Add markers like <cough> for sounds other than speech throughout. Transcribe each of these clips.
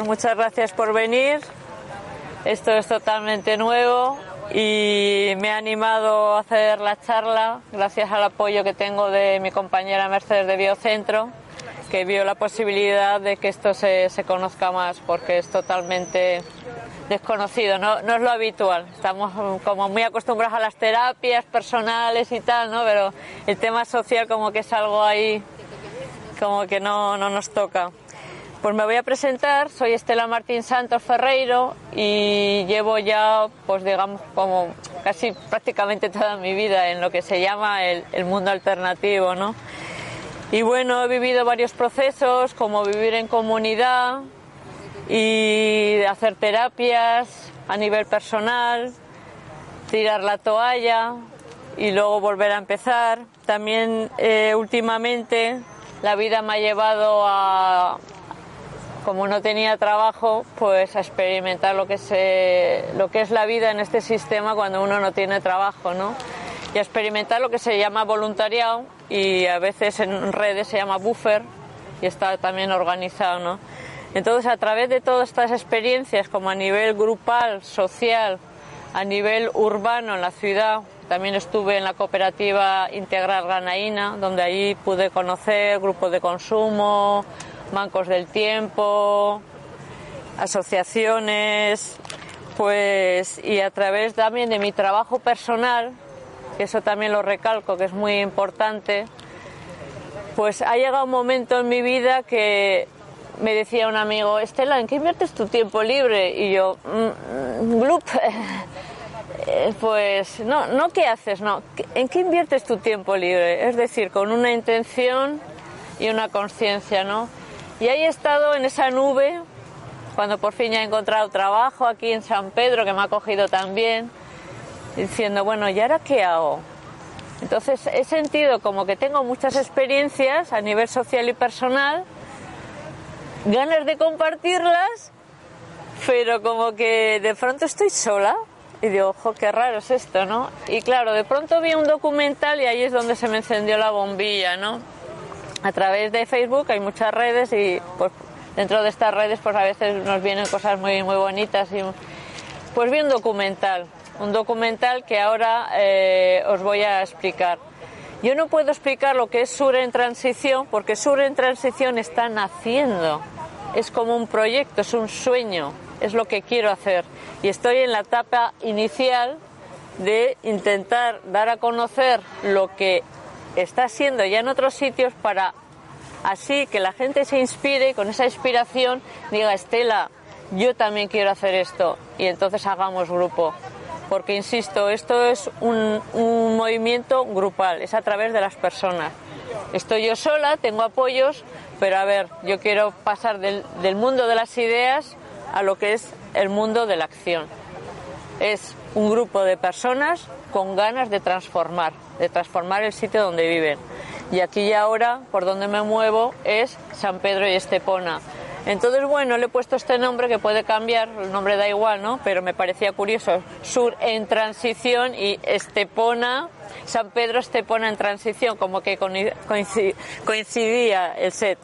pues muchas gracias por venir. Esto es totalmente nuevo y me ha animado a hacer la charla gracias al apoyo que tengo de mi compañera Mercedes de Biocentro, que vio la posibilidad de que esto se, se conozca más porque es totalmente desconocido, no, no es lo habitual. Estamos como muy acostumbrados a las terapias personales y tal, ¿no? Pero el tema social como que es algo ahí como que no, no nos toca. Pues me voy a presentar, soy Estela Martín Santos Ferreiro y llevo ya, pues digamos, como casi prácticamente toda mi vida en lo que se llama el, mundo alternativo, ¿no? Y bueno, he vivido varios procesos, como vivir en comunidad y hacer terapias a nivel personal, tirar la toalla y luego volver a empezar. También eh, últimamente la vida me ha llevado a, como no tenía trabajo, pues a experimentar lo que, se, lo que es la vida en este sistema cuando uno no tiene trabajo, ¿no? Y a experimentar lo que se llama voluntariado y a veces en redes se llama buffer y está también organizado, ¿no? Entonces, a través de todas estas experiencias, como a nivel grupal, social, a nivel urbano en la ciudad, también estuve en la cooperativa Integral Ganaína, donde allí pude conocer grupos de consumo, bancos del tiempo, asociaciones, pues y a través también de mi trabajo personal, que eso también lo recalco, que es muy importante, pues ha llegado un momento en mi vida que me decía un amigo, Estela, ¿en qué inviertes tu tiempo libre? Y yo, mmm, glup, <laughs> pues no, no qué haces, no, ¿en qué inviertes tu tiempo libre? Es decir, con una intención y una conciencia, ¿no? Y ahí he estado en esa nube, cuando por fin ya he encontrado trabajo aquí en San Pedro, que me ha cogido también, diciendo, bueno, ¿y ahora qué hago? Entonces he sentido como que tengo muchas experiencias a nivel social y personal, ganas de compartirlas, pero como que de pronto estoy sola y digo, ojo, qué raro es esto, ¿no? Y claro, de pronto vi un documental y ahí es donde se me encendió la bombilla, ¿no? A través de Facebook hay muchas redes y pues dentro de estas redes pues a veces nos vienen cosas muy, muy bonitas y pues vi un documental, un documental que ahora eh, os voy a explicar. Yo no puedo explicar lo que es Sur en Transición porque Sur en Transición está naciendo. Es como un proyecto, es un sueño, es lo que quiero hacer. Y estoy en la etapa inicial de intentar dar a conocer lo que está haciendo ya en otros sitios para así que la gente se inspire y con esa inspiración diga, Estela, yo también quiero hacer esto y entonces hagamos grupo. Porque, insisto, esto es un, un movimiento grupal, es a través de las personas. Estoy yo sola, tengo apoyos, pero a ver, yo quiero pasar del, del mundo de las ideas a lo que es el mundo de la acción. Es un grupo de personas con ganas de transformar, de transformar el sitio donde viven. Y aquí y ahora, por donde me muevo, es San Pedro y Estepona. Entonces, bueno, le he puesto este nombre que puede cambiar, el nombre da igual, ¿no? Pero me parecía curioso. Sur en transición y Estepona, San Pedro Estepona en transición, como que coincidía el set.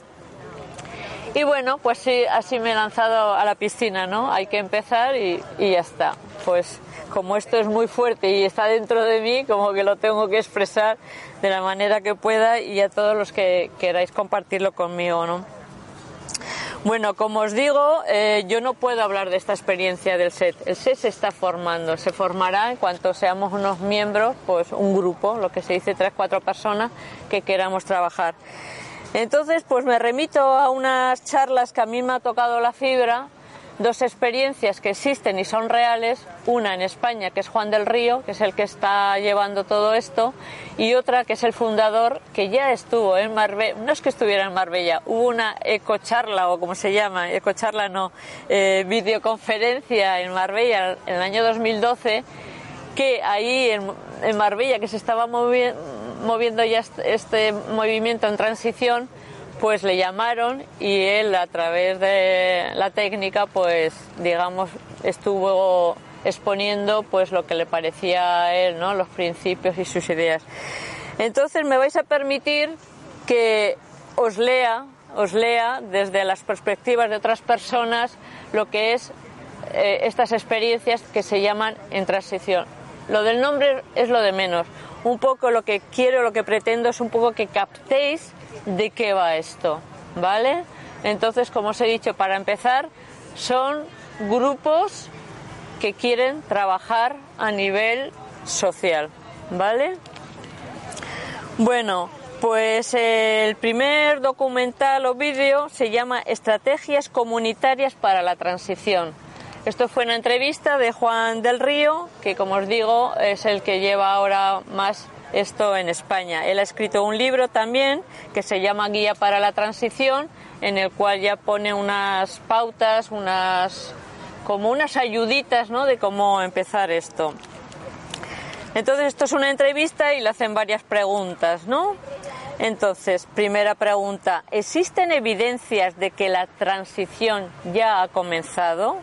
Y bueno, pues sí, así me he lanzado a la piscina, ¿no? Hay que empezar y, ya está. Pues como esto es muy fuerte y está dentro de mí, como que lo tengo que expresar de la manera que pueda y a todos los que queráis compartirlo conmigo, ¿no? Bueno, como os digo, eh, yo no puedo hablar de esta experiencia del SET. El SET se está formando, se formará en cuanto seamos unos miembros, pues un grupo, lo que se dice tres, cuatro personas que queramos trabajar. Entonces, pues me remito a unas charlas que a mí me ha tocado la fibra, dos experiencias que existen y son reales, una en España, que es Juan del Río, que es el que está llevando todo esto, y otra que es el fundador, que ya estuvo en Marbella, no es que estuviera en Marbella, hubo una ecocharla, o como se llama, ecocharla no, eh, videoconferencia en Marbella en el año 2012, que ahí en, en Marbella, que se estaba movi moviendo ya este movimiento en transición, pues le llamaron y él a través de la técnica pues digamos estuvo exponiendo pues lo que le parecía a él, ¿no? los principios y sus ideas. Entonces me vais a permitir que os lea os lea desde las perspectivas de otras personas lo que es eh, estas experiencias que se llaman en transición. Lo del nombre es lo de menos. Un poco lo que quiero, lo que pretendo es un poco que captéis de qué va esto, ¿vale? Entonces, como os he dicho, para empezar, son grupos que quieren trabajar a nivel social, ¿vale? Bueno, pues el primer documental o vídeo se llama Estrategias comunitarias para la transición. Esto fue una entrevista de Juan del Río, que como os digo es el que lleva ahora más esto en España. Él ha escrito un libro también que se llama Guía para la Transición, en el cual ya pone unas pautas, unas como unas ayuditas, ¿no? De cómo empezar esto. Entonces esto es una entrevista y le hacen varias preguntas, ¿no? Entonces, primera pregunta, ¿existen evidencias de que la transición ya ha comenzado?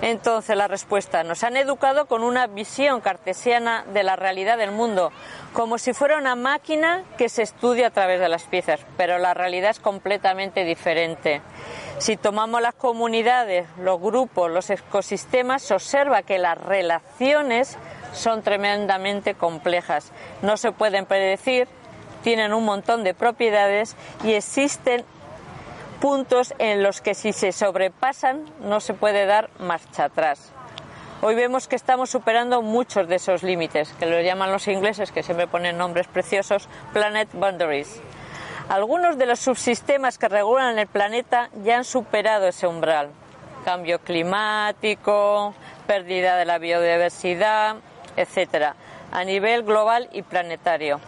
Entonces la respuesta, nos han educado con una visión cartesiana de la realidad del mundo, como si fuera una máquina que se estudia a través de las piezas, pero la realidad es completamente diferente. Si tomamos las comunidades, los grupos, los ecosistemas, se observa que las relaciones son tremendamente complejas. No se pueden predecir, tienen un montón de propiedades y existen puntos en los que si se sobrepasan no se puede dar marcha atrás. Hoy vemos que estamos superando muchos de esos límites, que los llaman los ingleses, que siempre ponen nombres preciosos, planet boundaries. Algunos de los subsistemas que regulan el planeta ya han superado ese umbral. Cambio climático, pérdida de la biodiversidad, etcétera, a nivel global y planetario.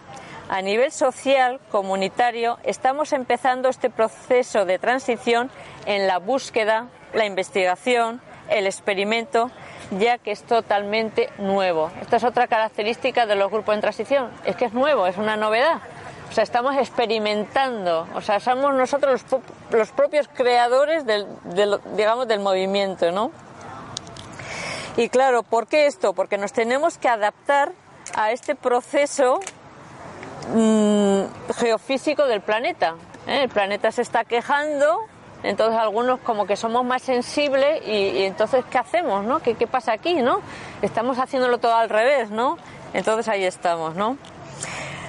A nivel social, comunitario, estamos empezando este proceso de transición en la búsqueda, la investigación, el experimento, ya que es totalmente nuevo. Esta es otra característica de los grupos en transición, es que es nuevo, es una novedad. O sea, estamos experimentando, o sea, somos nosotros los, propios creadores del, digamos, del movimiento, ¿no? Y claro, ¿por qué esto? Porque nos tenemos que adaptar a este proceso Mm, geofísico del planeta. ¿eh? El planeta se está quejando, entonces algunos como que somos más sensibles y, entonces ¿qué hacemos? ¿no? ¿Qué, ¿Qué, pasa aquí? ¿no? Estamos haciéndolo todo al revés, ¿no? Entonces ahí estamos, ¿no?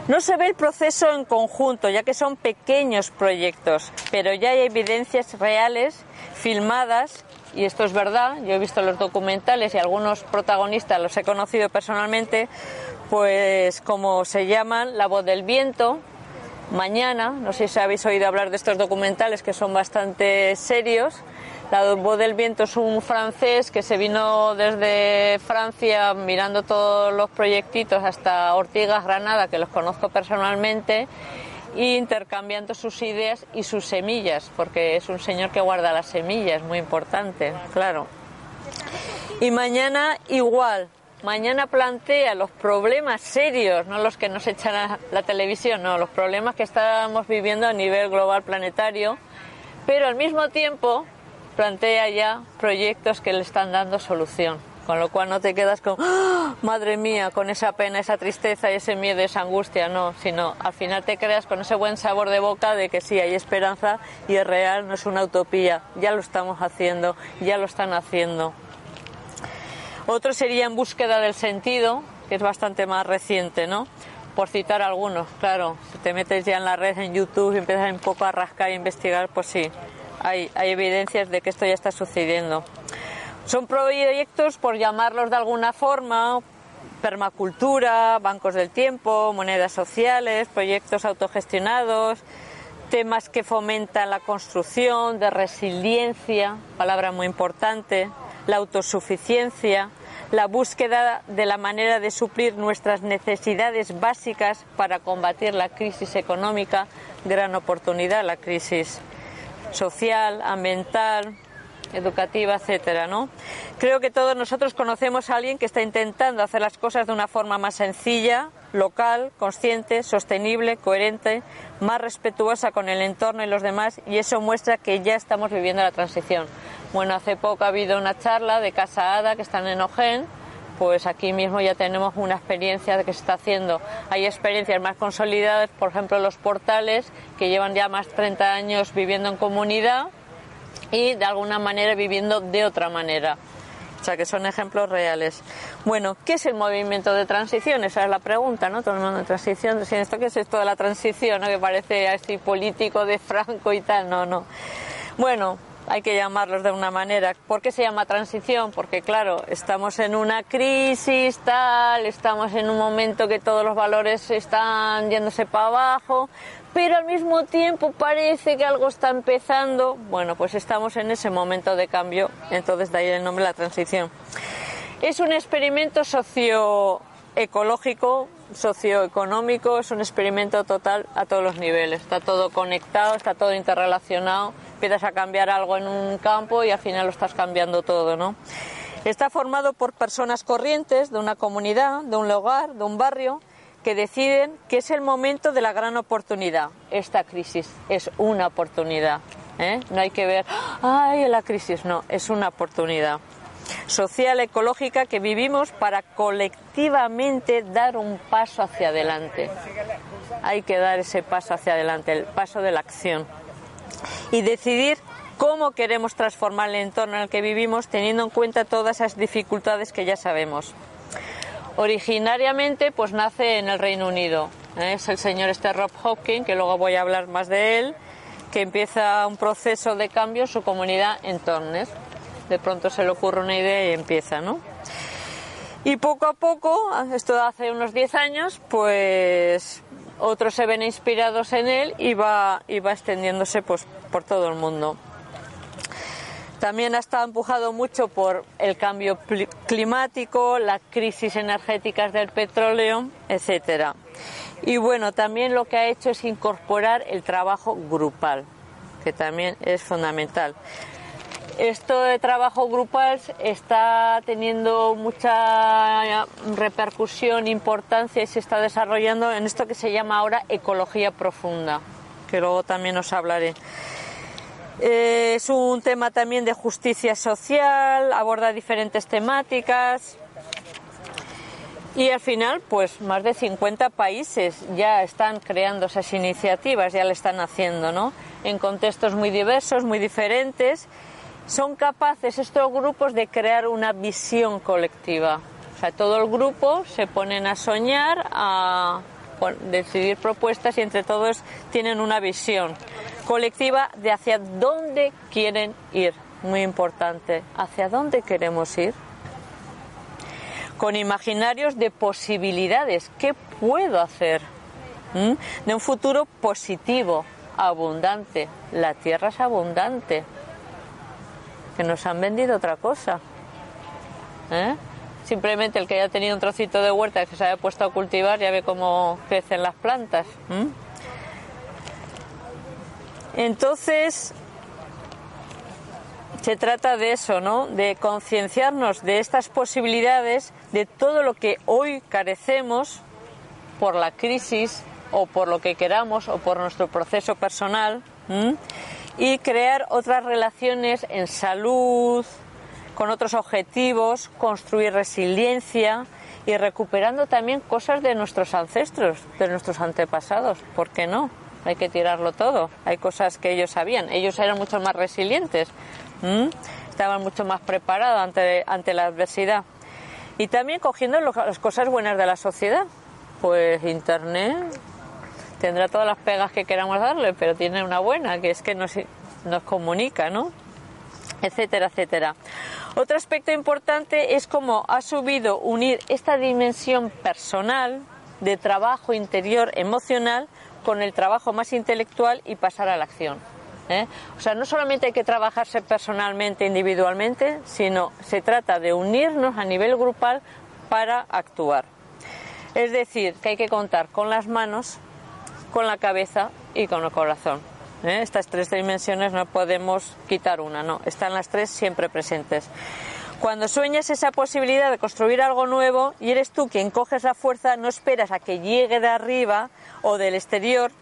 No se ve el proceso en conjunto, ya que son pequeños proyectos, pero ya hay evidencias reales, filmadas, y esto es verdad, yo he visto los documentales y algunos protagonistas los he conocido personalmente, pues como se llaman La voz del viento, Mañana, no sé si habéis oído hablar de estos documentales que son bastante serios. La voz del viento es un francés que se vino desde Francia mirando todos los proyectitos hasta Ortigas Granada, que los conozco personalmente, e intercambiando sus ideas y sus semillas, porque es un señor que guarda las semillas, muy importante, claro. Y mañana igual, mañana plantea los problemas serios, no los que nos echan a la televisión, no, los problemas que estamos viviendo a nivel global planetario, pero al mismo tiempo plantea ya proyectos que le están dando solución. Con lo cual no te quedas con, ¡Ah! madre mía, con esa pena, esa tristeza, ese miedo, esa angustia, no, sino al final te creas con ese buen sabor de boca de que sí, hay esperanza y es real, no es una utopía, ya lo estamos haciendo, ya lo están haciendo. Otro sería En búsqueda del sentido, que es bastante más reciente, ¿no? Por citar algunos, claro. Si te metes ya en la red, en YouTube, y empiezas un poco a rascar e investigar, pues sí, hay, hay evidencias de que esto ya está sucediendo. Son proyectos, por llamarlos de alguna forma, permacultura, bancos del tiempo, monedas sociales, proyectos autogestionados, temas que fomentan la construcción de resiliencia, palabra muy importante, la autosuficiencia, la búsqueda de la manera de suplir nuestras necesidades básicas para combatir la crisis económica, gran oportunidad, la crisis social, ambiental, educativa, etcétera, ¿no? Creo que todos nosotros conocemos a alguien que está intentando hacer las cosas de una forma más sencilla, local, consciente, sostenible, coherente, más respetuosa con el entorno y los demás, y eso muestra que ya estamos viviendo la transición. Bueno, hace poco ha habido una charla de Casa Ada que están en Ojén, pues aquí mismo ya tenemos una experiencia que se está haciendo. Hay experiencias más consolidadas, por ejemplo, los portales que llevan ya más de 30 años viviendo en comunidad y de alguna manera viviendo de otra manera. O sea, que son ejemplos reales. Bueno, ¿qué es el movimiento de transición? Esa es la pregunta, ¿no? Todo el mundo de transición, ¿esto qué es esto de la transición? ¿no? Que parece así político de Franco y tal. No, no. Bueno, hay que llamarlos de una manera. ¿Por qué se llama transición? Porque claro, estamos en una crisis, tal, estamos en un momento que todos los valores están yéndose para abajo, pero al mismo tiempo parece que algo está empezando. Bueno, pues estamos en ese momento de cambio, entonces de ahí el nombre la transición. Es un experimento socioecológico, socioeconómico, es un experimento total a todos los niveles. Está todo conectado, está todo interrelacionado. Empiezas a cambiar algo en un campo y al final lo estás cambiando todo, ¿no? Está formado por personas corrientes de una comunidad, de un lugar, de un barrio, que deciden que es el momento de la gran oportunidad. Esta crisis es una oportunidad. ¿eh? No hay que ver, ay, la crisis, no, es una oportunidad social, ecológica que vivimos para colectivamente dar un paso hacia adelante. Hay que dar ese paso hacia adelante, el paso de la acción. Y decidir cómo queremos transformar el entorno en el que vivimos teniendo en cuenta todas esas dificultades que ya sabemos. Originariamente pues nace en el Reino Unido. ¿eh? Es el señor este Rob Hopkins, que luego voy a hablar más de él, que empieza un proceso de cambio en su comunidad en Tornes. De pronto se le ocurre una idea y empieza, ¿no? Y poco a poco, esto hace unos 10 años, pues otros se ven inspirados en él y va, y va extendiéndose pues, por todo el mundo. También ha estado empujado mucho por el cambio climático, las crisis energéticas del petróleo, etcétera. Y bueno, también lo que ha hecho es incorporar el trabajo grupal, que también es fundamental. Esto de trabajo grupal está teniendo mucha repercusión, importancia y se está desarrollando en esto que se llama ahora ecología profunda, que luego también os hablaré. Eh, es un tema también de justicia social, aborda diferentes temáticas y al final, pues más de 50 países ya están creando esas iniciativas, ya le están haciendo, ¿no? En contextos muy diversos, muy diferentes, son capaces estos grupos de crear una visión colectiva. O sea, todo el grupo se ponen a soñar, a decidir propuestas y entre todos tienen una visión colectiva de hacia dónde quieren ir. Muy importante, hacia dónde queremos ir. Con imaginarios de posibilidades. ¿Qué puedo hacer? ¿Mm? De un futuro positivo, abundante. La tierra es abundante. Que nos han vendido otra cosa. ¿Eh? Simplemente el que haya tenido un trocito de huerta que se haya puesto a cultivar ya ve cómo crecen las plantas. Entonces, se trata de eso, ¿no? De concienciarnos de estas posibilidades, de todo lo que hoy carecemos por la crisis o por lo que queramos o por nuestro proceso personal y crear otras relaciones en salud, con otros objetivos, construir resiliencia y recuperando también cosas de nuestros ancestros, de nuestros antepasados, ¿por qué no? hay que tirarlo todo. Hay cosas que ellos sabían. Ellos eran mucho más resilientes, estaban mucho más preparados ante, ante la adversidad. Y también cogiendo las cosas buenas de la sociedad. Pues Internet tendrá todas las pegas que queramos darle, pero tiene una buena, que es que nos, nos comunica, ¿no? Etcétera, etcétera. Otro aspecto importante es cómo ha subido unir esta dimensión personal de trabajo interior emocional con el trabajo más intelectual y pasar a la acción. ¿eh? O sea, no solamente hay que trabajarse personalmente, individualmente, sino se trata de unirnos a nivel grupal para actuar. Es decir, que hay que contar con las manos, con la cabeza y con el corazón. ¿eh? Estas tres dimensiones no podemos quitar una, no, están las tres siempre presentes. Cuando sueñas esa posibilidad de construir algo nuevo y eres tú quien coges la fuerza, no esperas a que llegue de arriba o del exterior,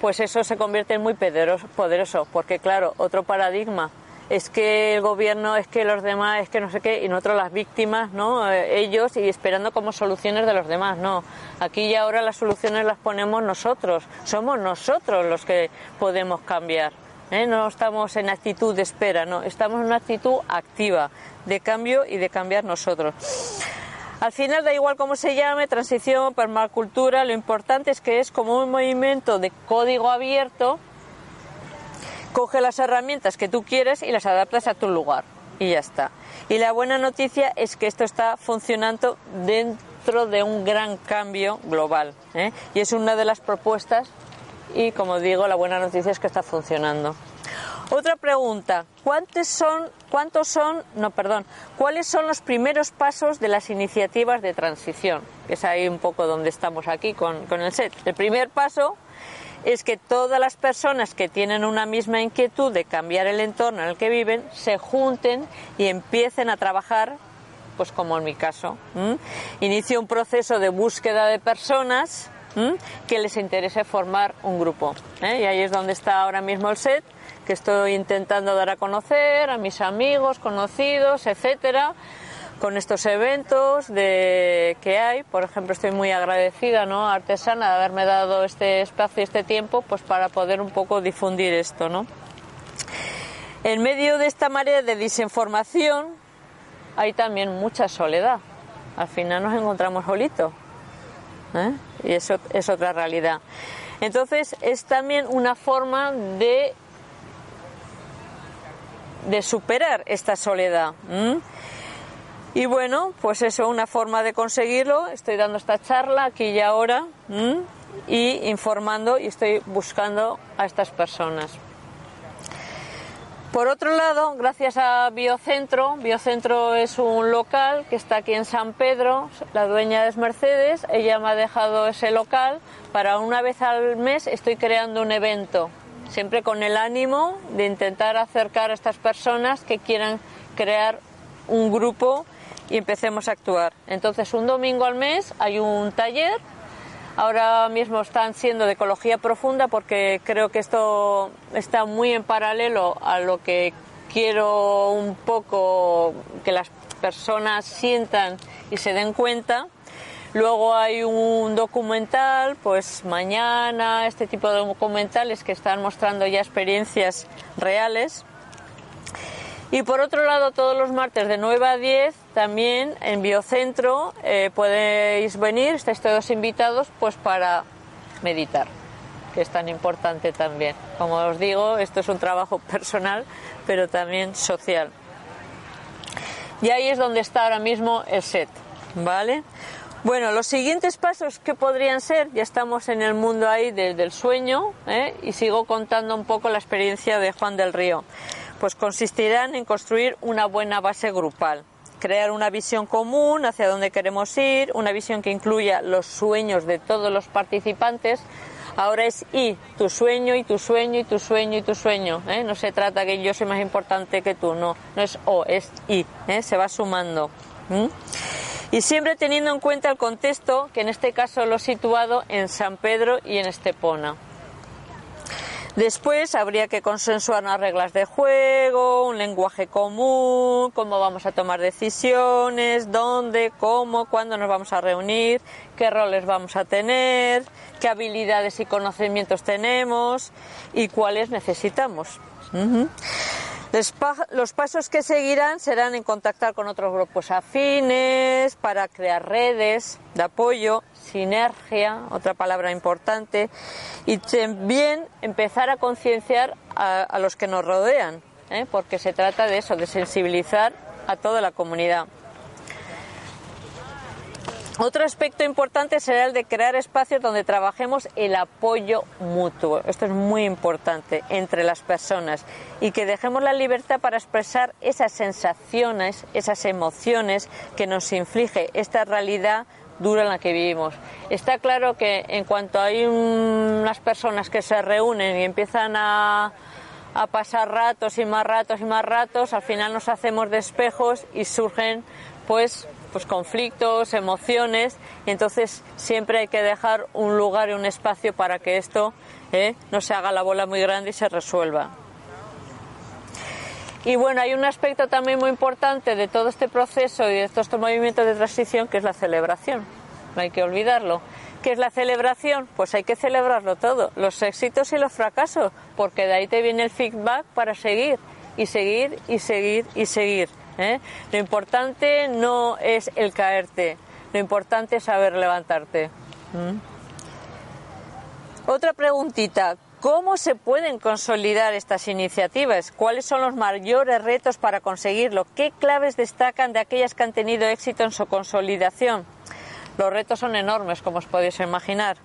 pues eso se convierte en muy poderoso, porque claro, otro paradigma. Es que el gobierno, es que los demás, es que no sé qué, y nosotros las víctimas, ¿no? Eh, ellos y esperando como soluciones de los demás, no. Aquí y ahora las soluciones las ponemos nosotros, somos nosotros los que podemos cambiar. ¿eh? No estamos en actitud de espera, no, estamos en una actitud activa de cambio y de cambiar nosotros. Al final da igual cómo se llame, transición, permacultura, lo importante es que es como un movimiento de código abierto coge las herramientas que tú quieres y las adaptas a tu lugar y ya está. Y la buena noticia es que esto está funcionando dentro de un gran cambio global ¿eh? y es una de las propuestas y como digo la buena noticia es que está funcionando. Otra pregunta, ¿cuántos son, cuántos son, no, perdón, cuáles son los primeros pasos de las iniciativas de transición? es ahí un poco donde estamos aquí con, con el set. El primer paso es que todas las personas que tienen una misma inquietud de cambiar el entorno en el que viven se junten y empiecen a trabajar, pues como en mi caso. Inicio un proceso de búsqueda de personas que les interese formar un grupo. ¿eh? Y ahí es donde está ahora mismo el set, que estoy intentando dar a conocer a mis amigos, conocidos, etcétera con estos eventos de, que hay. Por ejemplo, estoy muy agradecida ¿no? Artesana de haberme dado este espacio y este tiempo pues, para poder un poco difundir esto. ¿no? En medio de esta marea de desinformación hay también mucha soledad. Al final nos encontramos solitos. ¿eh? Y eso es otra realidad. Entonces es también una forma de, de superar esta soledad. Y bueno, pues eso, una forma de conseguirlo. Estoy dando esta charla aquí y ahora y informando y estoy buscando a estas personas. Por otro lado, gracias a Biocentro, Biocentro es un local que está aquí en San Pedro, la dueña es Mercedes, ella me ha dejado ese local para una vez al mes estoy creando un evento, siempre con el ánimo de intentar acercar a estas personas que quieran crear un grupo y empecemos a actuar. Entonces, un domingo al mes hay un taller. Ahora mismo están siendo de ecología profunda porque creo que esto está muy en paralelo a lo que quiero un poco que las personas sientan y se den cuenta. Luego hay un documental, pues mañana, este tipo de documentales que están mostrando ya experiencias reales y por otro lado, todos los martes de 9 a 10, también en Biocentro eh, podéis venir, estáis todos invitados, pues para meditar, que es tan importante también. Como os digo, esto es un trabajo <laughs> personal, pero también social. Y ahí es donde está ahora mismo el set, ¿vale? Bueno, los siguientes pasos que podrían ser, ya estamos en el mundo ahí del sueño, ¿eh? y sigo contando un poco la experiencia de Juan del Río pues consistirán en construir una buena base grupal, crear una visión común hacia dónde queremos ir, una visión que incluya los sueños de todos los participantes. Ahora es y, tu sueño y tu sueño y tu sueño y tu sueño. ¿eh? No se trata que yo soy más importante que tú, no, no es o, es y, ¿eh? se va sumando. Y siempre teniendo en cuenta el contexto, que en este caso lo he situado en San Pedro y en Estepona. Después habría que consensuar unas reglas de juego, un lenguaje común, cómo vamos a tomar decisiones, dónde, cómo, cuándo nos vamos a reunir, qué roles vamos a tener, qué habilidades y conocimientos tenemos y cuáles necesitamos. Los pasos que seguirán serán en contactar con otros grupos afines para crear redes de apoyo, sinergia, otra palabra importante, y también empezar a concienciar a, los que nos rodean, ¿eh? porque se trata de eso, de sensibilizar a toda la comunidad. Otro aspecto importante será el de crear espacios donde trabajemos el apoyo mutuo. Esto es muy importante entre las personas y que dejemos la libertad para expresar esas sensaciones, esas emociones que nos inflige esta realidad dura en la que vivimos. Está claro que en cuanto hay unas personas que se reúnen y empiezan a, pasar ratos y más ratos y más ratos, al final nos hacemos de espejos y surgen pues pues conflictos, emociones, y entonces siempre hay que dejar un lugar y un espacio para que esto eh, no se haga la bola muy grande y se resuelva. Y bueno, hay un aspecto también muy importante de todo este proceso y de todos estos movimientos de transición que es la celebración. No hay que olvidarlo. ¿Qué es la celebración? Pues hay que celebrarlo todo, los éxitos y los fracasos, porque de ahí te viene el feedback para seguir y seguir y seguir y seguir. ¿eh? Lo importante no es el caerte, lo importante es saber levantarte. Otra preguntita, ¿Cómo se pueden consolidar estas iniciativas? ¿Cuáles son los mayores retos para conseguirlo? ¿Qué claves destacan de aquellas que han tenido éxito en su consolidación? Los retos son enormes, como os podéis imaginar.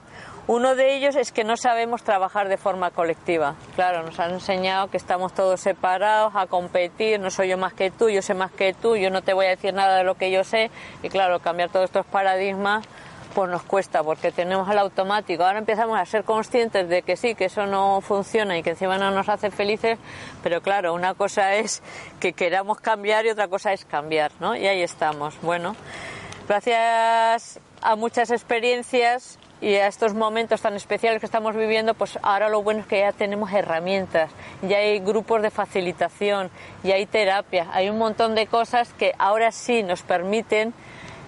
Uno de ellos es que no sabemos trabajar de forma colectiva. Claro, nos han enseñado que estamos todos separados a competir, no soy yo más que tú, yo sé más que tú, yo no te voy a decir nada de lo que yo sé. Y claro, cambiar todos estos paradigmas pues nos cuesta porque tenemos el automático. Ahora empezamos a ser conscientes de que sí, que eso no funciona y que encima no nos hace felices, pero claro, una cosa es que queramos cambiar y otra cosa es cambiar, ¿no? Y ahí estamos. Bueno, gracias a muchas experiencias y a estos momentos tan especiales que estamos viviendo, pues ahora lo bueno es que ya tenemos herramientas, ya hay grupos de facilitación, ya hay terapia, hay un montón de cosas que ahora sí nos permiten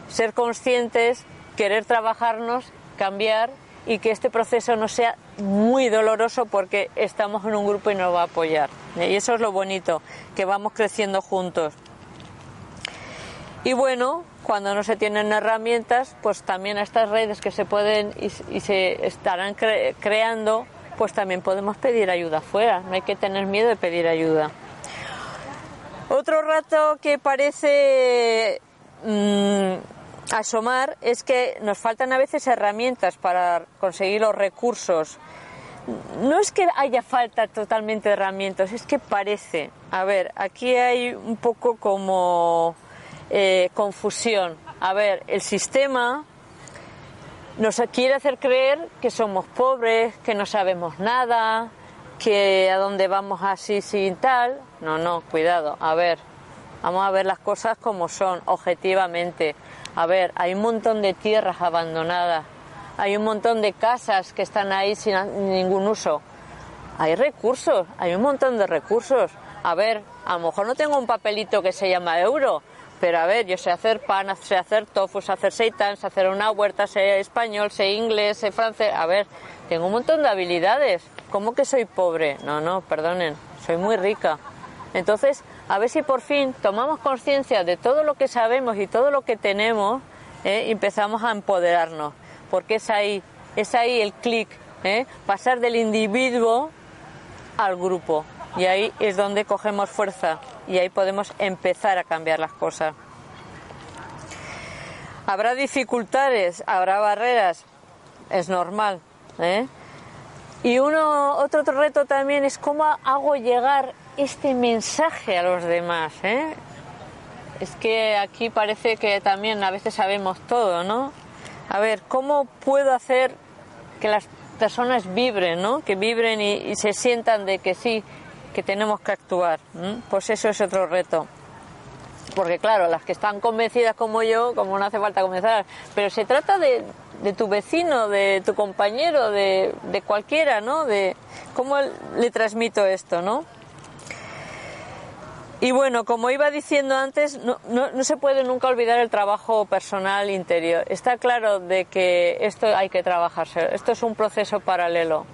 ser conscientes querer trabajarnos, cambiar y que este proceso no sea muy doloroso porque estamos en un grupo y nos va a apoyar. Y eso es lo bonito, que vamos creciendo juntos. Y bueno, cuando no se tienen herramientas, pues también a estas redes que se pueden y, se estarán creando, pues también podemos pedir ayuda afuera. No hay que tener miedo de pedir ayuda. Otro rato que parece mm, asomar es que nos faltan a veces herramientas para conseguir los recursos. No es que haya falta totalmente de herramientas, es que parece. A ver, aquí hay un poco como eh, confusión. A ver, el sistema nos quiere hacer creer que somos pobres, que no sabemos nada, que a dónde vamos así sin tal. No, no, cuidado. A ver, vamos a ver las cosas como son, objetivamente. A ver, hay un montón de tierras abandonadas, hay un montón de casas que están ahí sin ningún uso. Hay recursos, hay un montón de recursos. A ver, a lo mejor no tengo un papelito que se llama euro, pero a ver, yo sé hacer pan, sé hacer tofu, sé hacer seitan, sé hacer una huerta, sé español, sé inglés, sé francés. A ver, tengo un montón de habilidades. ¿Cómo que soy pobre? No, no, perdonen, soy muy rica. Entonces, a ver si por fin tomamos conciencia de todo lo que sabemos y todo lo que tenemos ¿eh? y empezamos a empoderarnos, porque es ahí, es ahí el clic, ¿eh? pasar del individuo al grupo y ahí es donde cogemos fuerza y ahí podemos empezar a cambiar las cosas. Habrá dificultades, habrá barreras, es normal. ¿eh? Y uno, otro reto también es cómo hago llegar este mensaje a los demás. ¿eh? Es que aquí parece que también a veces sabemos todo, ¿no? A ver, ¿cómo puedo hacer que las personas vibren, ¿no? Que vibren y, se sientan de que sí, que tenemos que actuar. Pues eso es otro reto. Porque claro, las que están convencidas como yo, como no hace falta comenzar, pero se trata de, tu vecino, de tu compañero, de, de cualquiera, ¿no? De cómo le transmito esto, ¿no? Y bueno, como iba diciendo antes, no, no, se puede nunca olvidar el trabajo personal interior. Está claro de que esto hay que trabajarse, esto es un proceso paralelo.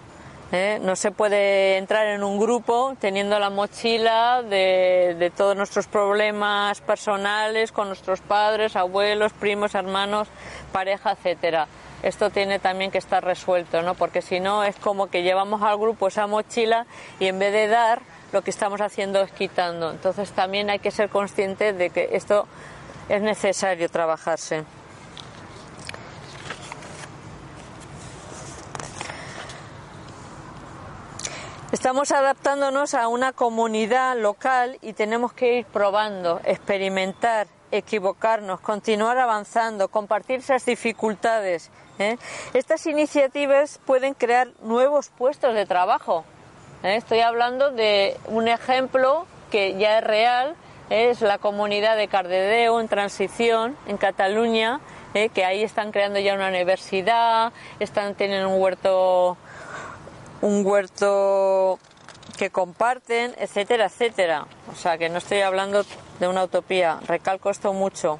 ¿eh? No se puede entrar en un grupo teniendo la mochila de, de, todos nuestros problemas personales con nuestros padres, abuelos, primos, hermanos, pareja, etcétera. Esto tiene también que estar resuelto, ¿no? Porque si no es como que llevamos al grupo esa mochila y en vez de dar lo que estamos haciendo es quitando. Entonces también hay que ser conscientes de que esto es necesario trabajarse. Estamos adaptándonos a una comunidad local y tenemos que ir probando, experimentar, equivocarnos, continuar avanzando, compartir esas dificultades. ¿eh? Estas iniciativas pueden crear nuevos puestos de trabajo, ¿eh? Estoy hablando de un ejemplo que ya es real, es la comunidad de Cardedeu en transición en Cataluña, ¿eh? que ahí están creando ya una universidad, están teniendo un huerto un huerto que comparten, etcétera, etcétera. O sea, que no estoy hablando de una utopía, recalco esto mucho.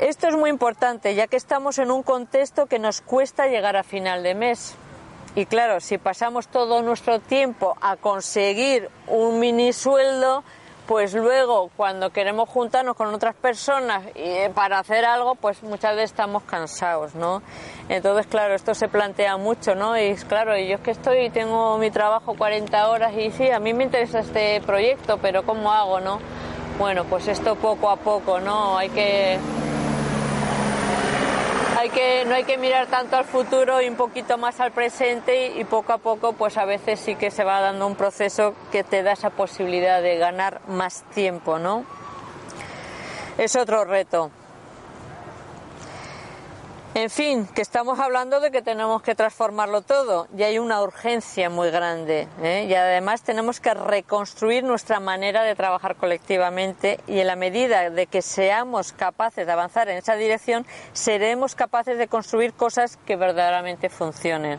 Esto es muy importante, ya que estamos en un contexto que nos cuesta llegar a final de mes. Y claro, si pasamos todo nuestro tiempo a conseguir un mini sueldo, pues luego cuando queremos juntarnos con otras personas y eh, para hacer algo, pues muchas veces estamos cansados, ¿no? Entonces, claro, esto se plantea mucho, ¿no? Y claro, yo es que estoy, tengo mi trabajo 40 horas y sí, a mí me interesa este proyecto, pero ¿cómo hago, no? Bueno, pues esto poco a poco, ¿no? Hay que hay que, no hay que mirar tanto al futuro y un poquito más al presente y, poco a poco pues a veces sí que se va dando un proceso que te da esa posibilidad de ganar más tiempo, ¿no? Es otro reto. En fin, que estamos hablando de que tenemos que transformarlo todo y hay una urgencia muy grande ¿eh? y además tenemos que reconstruir nuestra manera de trabajar colectivamente y en la medida de que seamos capaces de avanzar en esa dirección seremos capaces de construir cosas que verdaderamente funcionen.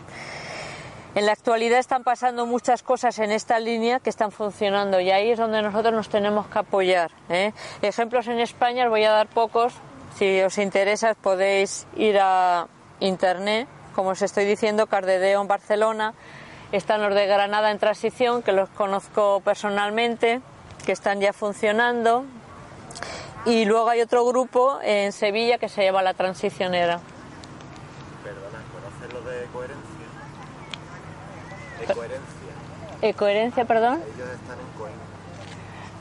En la actualidad están pasando muchas cosas en esta línea que están funcionando y ahí es donde nosotros nos tenemos que apoyar. ¿eh? Ejemplos en España, voy a dar pocos, si os interesa podéis ir a internet, como os estoy diciendo, Cardedeo en Barcelona, están los de Granada en transición, que los conozco personalmente, que están ya funcionando, y luego hay otro grupo en Sevilla que se llama La Transicionera. Perdona, ¿conoces lo de coherencia? Ecoherencia. ¿Ecoherencia, perdón? Ellos están en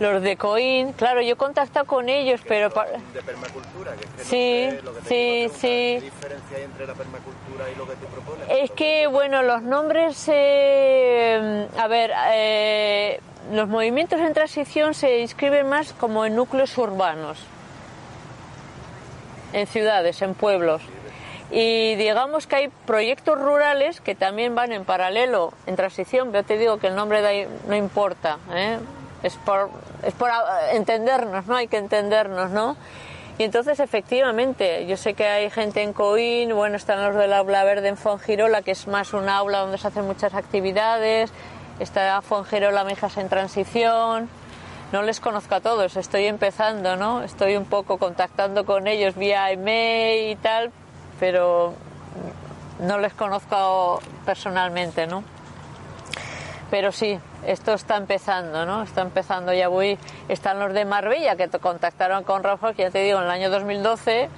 los de Coin, claro, yo he contactado con ellos, pero... De permacultura, que es que sí, no sé lo que te sí, sí. ¿Qué diferencia hay entre la permacultura y lo que tú propones? Es que, bueno, los nombres... Eh, a ver, eh, los movimientos en transición se inscriben más como en núcleos urbanos, en ciudades, en pueblos. Y digamos que hay proyectos rurales que también van en paralelo en transición, pero te digo que el nombre de ahí no importa, ¿eh? Es por, es por entendernos, ¿no? Hay que entendernos, ¿no? Y entonces, efectivamente, yo sé que hay gente en Coín, bueno, están los del aula verde en Fongirola, que es más un aula donde se hacen muchas actividades, está Fongirola Mijas en Transición, no les conozco a todos, estoy empezando, ¿no? Estoy un poco contactando con ellos vía email y tal, pero no les conozco personalmente, ¿no? Pero sí, esto está empezando, ¿no? Está empezando, ya voy, están los de Marbella que te contactaron con Rafa, que ya te digo, en el año 2012,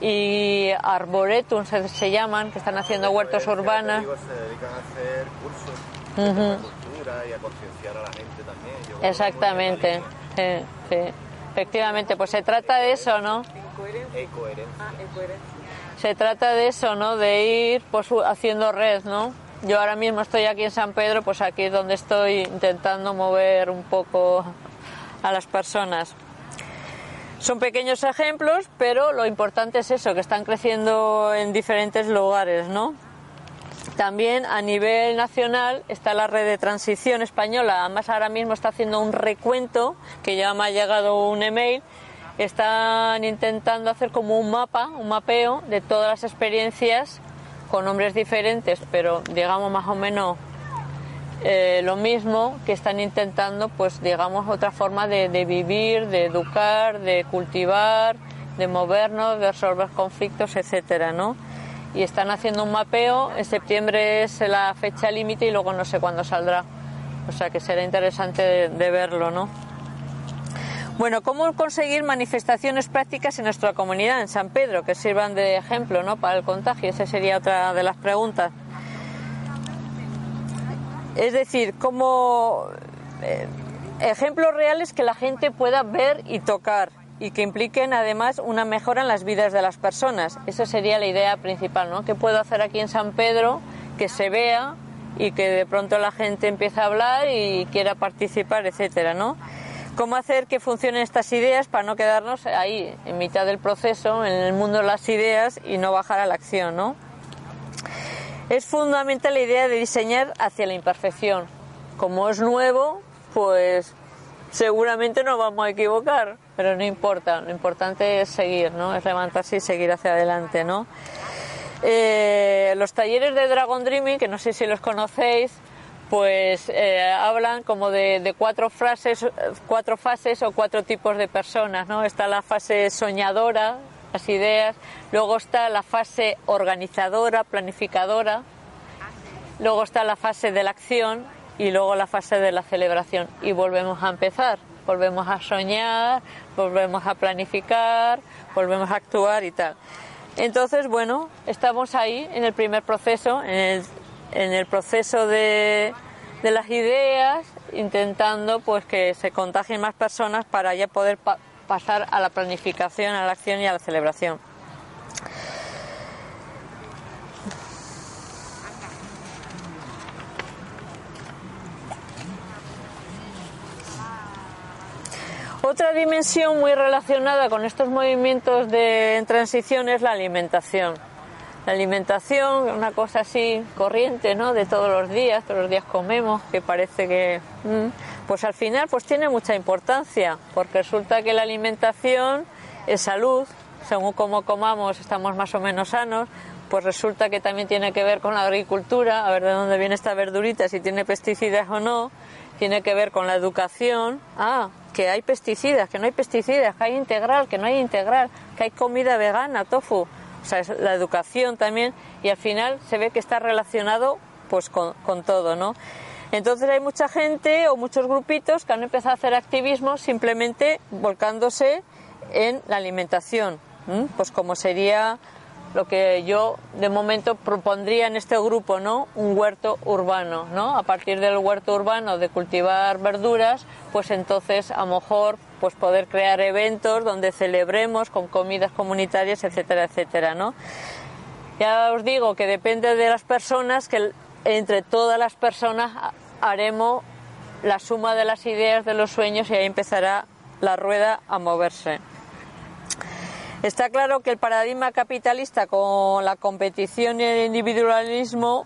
y Arboretum se, llaman, que están haciendo huertos urbanas. se dedican a hacer cursos de cultura y a concienciar a la gente también. Exactamente, sí, sí. Efectivamente, pues se trata de eso, ¿no? Ecoherencia. Ah, se trata de eso, ¿no? De ir pues, haciendo red, ¿no? Yo ahora mismo estoy aquí en San Pedro, pues aquí es donde estoy intentando mover un poco a las personas. Son pequeños ejemplos, pero lo importante es eso, que están creciendo en diferentes lugares, ¿no? También a nivel nacional está la red de transición española, además ahora mismo está haciendo un recuento, que ya me ha llegado un email, están intentando hacer como un mapa, un mapeo de todas las experiencias con nombres diferentes, pero digamos más o menos eh, lo mismo, que están intentando, pues digamos, otra forma de, vivir, de educar, de cultivar, de movernos, de resolver conflictos, etcétera, ¿no? Y están haciendo un mapeo, en septiembre es la fecha límite y luego no sé cuándo saldrá. O sea que será interesante de verlo, ¿no? Bueno, ¿cómo conseguir manifestaciones prácticas en nuestra comunidad, en San Pedro, que sirvan de ejemplo ¿no? para el contagio? Esa sería otra de las preguntas. Es decir, como eh, ejemplos reales que la gente pueda ver y tocar y que impliquen además una mejora en las vidas de las personas. Esa sería la idea principal, ¿no? ¿Qué puedo hacer aquí en San Pedro que se vea y que de pronto la gente empiece a hablar y quiera participar, etcétera, ¿no? Cómo hacer que funcionen estas ideas para no quedarnos ahí, en mitad del proceso, en el mundo de las ideas y no bajar a la acción, ¿no? Es fundamental la idea de diseñar hacia la imperfección. Como es nuevo, pues seguramente nos vamos a equivocar, pero no importa, lo importante es seguir, ¿no? Es levantarse y seguir hacia adelante, ¿no? Eh, los talleres de Dragon Dreaming, que no sé si los conocéis, pues eh, hablan como de, cuatro frases, cuatro fases o cuatro tipos de personas, ¿no? Está la fase soñadora, las ideas, luego está la fase organizadora, planificadora, luego está la fase de la acción y luego la fase de la celebración y volvemos a empezar, volvemos a soñar, volvemos a planificar, volvemos a actuar y tal. Entonces, bueno, estamos ahí en el primer proceso, en el en el proceso de, las ideas, intentando pues que se contagien más personas para ya poder pasar a la planificación, a la acción y a la celebración. Otra dimensión muy relacionada con estos movimientos de transición es la alimentación la alimentación, una cosa así corriente, ¿no? De todos los días, todos los días comemos, que parece que, mm, pues al final, pues tiene mucha importancia, porque resulta que la alimentación es salud, según cómo comamos estamos más o menos sanos, pues resulta que también tiene que ver con la agricultura, a ver de dónde viene esta verdurita, si tiene pesticidas o no, tiene que ver con la educación, ah, que hay pesticidas, que no hay pesticidas, que hay integral, que no hay integral, que hay comida vegana, tofu, o sea, es la educación también y al final se ve que está relacionado pues con, todo, ¿no? Entonces hay mucha gente o muchos grupitos que han empezado a hacer activismo simplemente volcándose en la alimentación, pues como sería lo que yo de momento propondría en este grupo, ¿no? Un huerto urbano, ¿no? A partir del huerto urbano de cultivar verduras, pues entonces a lo mejor pues poder crear eventos donde celebremos con comidas comunitarias, etcétera, etcétera, ¿no? Ya os digo que depende de las personas, que entre todas las personas haremos la suma de las ideas, de los sueños y ahí empezará la rueda a moverse. Está claro que el paradigma capitalista con la competición y el individualismo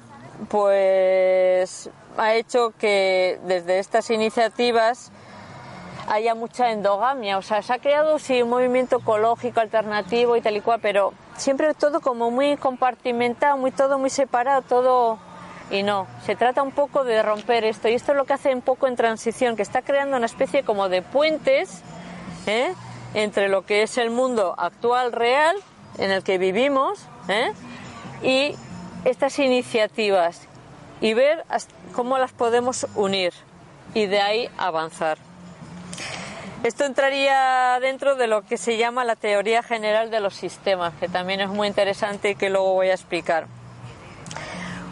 pues ha hecho que desde estas iniciativas haya mucha endogamia. O sea, se ha creado sí un movimiento ecológico alternativo y tal y cual, pero siempre todo como muy compartimentado, muy todo muy separado, todo y no. Se trata un poco de romper esto y esto es lo que hace un poco en transición, que está creando una especie como de puentes ¿eh? Entre lo que es el mundo actual real en el que vivimos ¿eh? y estas iniciativas y ver cómo las podemos unir y de ahí avanzar. Esto entraría dentro de lo que se llama la teoría general de los sistemas, que también es muy interesante y que luego voy a explicar.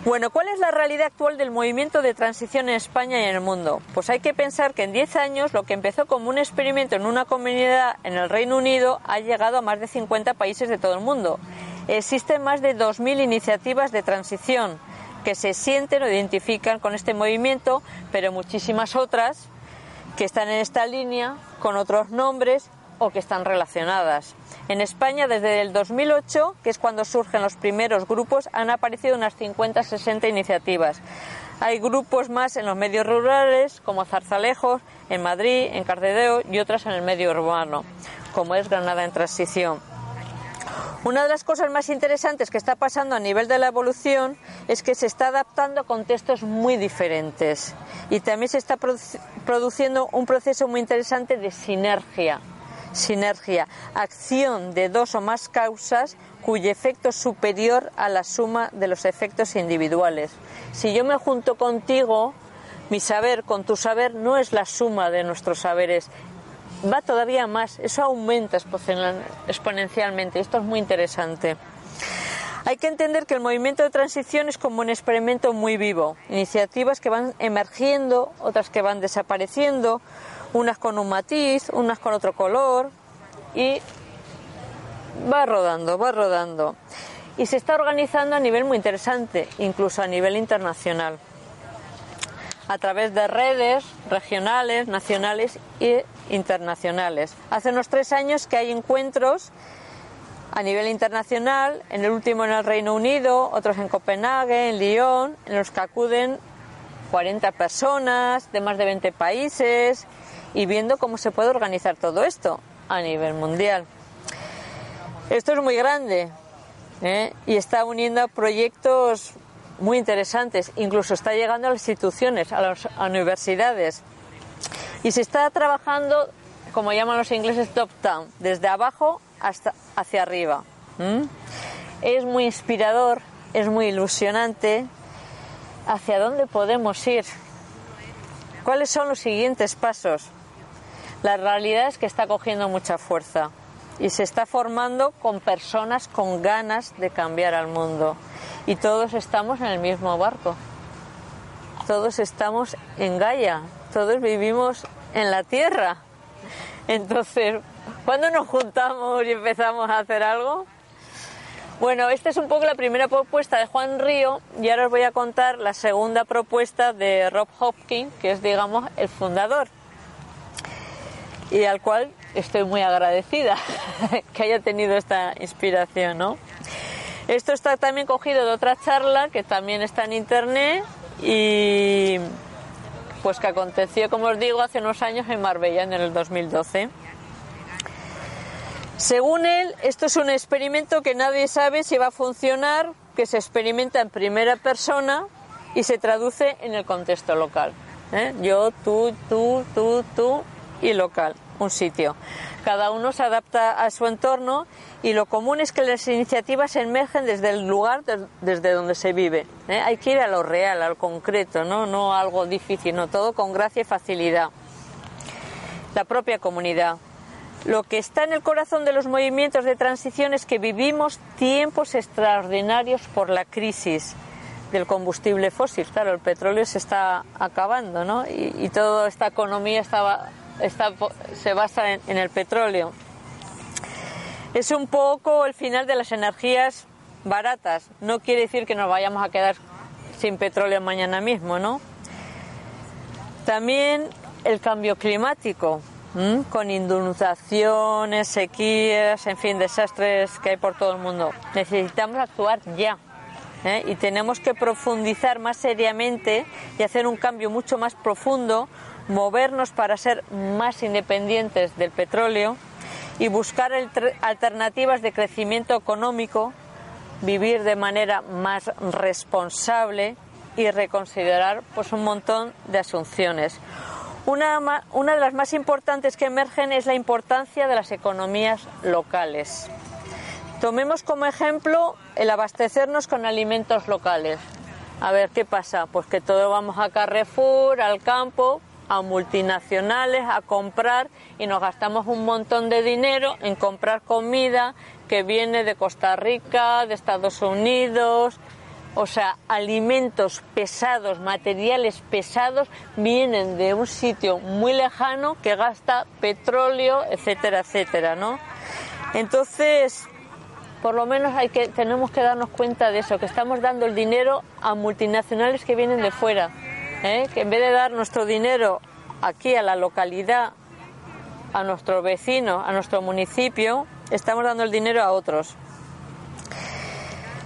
Bueno, ¿cuál es la realidad actual del movimiento de transición en España y en el mundo? Pues hay que pensar que en 10 años lo que empezó como un experimento en una comunidad en el Reino Unido ha llegado a más de 50 países de todo el mundo. Existen más de 2.000 iniciativas de transición que se sienten o identifican con este movimiento, pero muchísimas otras que están en esta línea con otros nombres o que están relacionadas. En España, desde el 2008, que es cuando surgen los primeros grupos, han aparecido unas 50-60 iniciativas. Hay grupos más en los medios rurales, como Zarzalejos, en Madrid, en Cardedeo y otras en el medio urbano, como es Granada en Transición. Una de las cosas más interesantes que está pasando a nivel de la evolución es que se está adaptando a contextos muy diferentes y también se está produciendo un proceso muy interesante de sinergia. Sinergia, acción de dos o más causas cuyo efecto es superior a la suma de los efectos individuales. Si yo me junto contigo, mi saber con tu saber no es la suma de nuestros saberes, va todavía más, eso aumenta exponencialmente. Esto es muy interesante. Hay que entender que el movimiento de transición es como un experimento muy vivo, iniciativas que van emergiendo, otras que van desapareciendo, unas con un matiz, unas con otro color y va rodando, va rodando. Y se está organizando a nivel muy interesante, incluso a nivel internacional a través de redes regionales, nacionales e internacionales. Hace unos tres años que hay encuentros a nivel internacional, en el último en el Reino Unido, otros en Copenhague, en Lyon, en los que acuden 40 personas de más de 20 países y viendo cómo se puede organizar todo esto a nivel mundial. Esto es muy grande ¿eh? y está uniendo proyectos muy interesantes, incluso está llegando a las instituciones, a las universidades. Y se está trabajando, como llaman los ingleses, top-down, desde abajo hasta hacia arriba. Es muy inspirador, es muy ilusionante. ¿Hacia dónde podemos ir? ¿Cuáles son los siguientes pasos? La realidad es que está cogiendo mucha fuerza y se está formando con personas con ganas de cambiar al mundo. Y todos estamos en el mismo barco. Todos estamos en Gaia, todos vivimos en la Tierra. Entonces, ¿cuándo nos juntamos y empezamos a hacer algo? Bueno, esta es un poco la primera propuesta de Juan Río y ahora os voy a contar la segunda propuesta de Rob Hopkins, que es, digamos, el fundador y al cual estoy muy agradecida <laughs> que haya tenido esta inspiración, ¿no? Esto está también cogido de otra charla que también está en internet y pues que aconteció, como os digo, hace unos años en Marbella, en el 2012. Según él, esto es un experimento que nadie sabe si va a funcionar, que se experimenta en primera persona y se traduce en el contexto local. ¿eh? Yo, tú, tú, tú, tú y local, un sitio. Cada uno se adapta a su entorno y lo común es que las iniciativas emergen desde el lugar desde donde se vive. ¿eh? Hay que ir a lo real, al concreto, ¿no? no algo difícil, no todo con gracia y facilidad. La propia comunidad. Lo que está en el corazón de los movimientos de transición es que vivimos tiempos extraordinarios por la crisis del combustible fósil. Claro, el petróleo se está acabando, ¿no? Y, y toda esta economía estaba se basa en, el petróleo. Es un poco el final de las energías baratas. No quiere decir que nos vayamos a quedar sin petróleo mañana mismo, ¿no? También el cambio climático, con inundaciones, sequías, en fin, desastres que hay por todo el mundo. Necesitamos actuar ya. ¿eh? Y tenemos que profundizar más seriamente y hacer un cambio mucho más profundo movernos para ser más independientes del petróleo y buscar alternativas de crecimiento económico, vivir de manera más responsable y reconsiderar pues un montón de asunciones. Una, de las más importantes que emergen es la importancia de las economías locales. Tomemos como ejemplo el abastecernos con alimentos locales. A ver qué pasa, pues que todo vamos a Carrefour, al campo, a multinacionales a comprar y nos gastamos un montón de dinero en comprar comida que viene de Costa Rica, de Estados Unidos, o sea, alimentos pesados, materiales pesados, vienen de un sitio muy lejano que gasta petróleo, etcétera, etcétera, ¿no? Entonces, por lo menos hay que, tenemos que darnos cuenta de eso, que estamos dando el dinero a multinacionales que vienen de fuera. ¿Eh? que en vez de dar nuestro dinero aquí a la localidad, a nuestro vecino, a nuestro municipio, estamos dando el dinero a otros.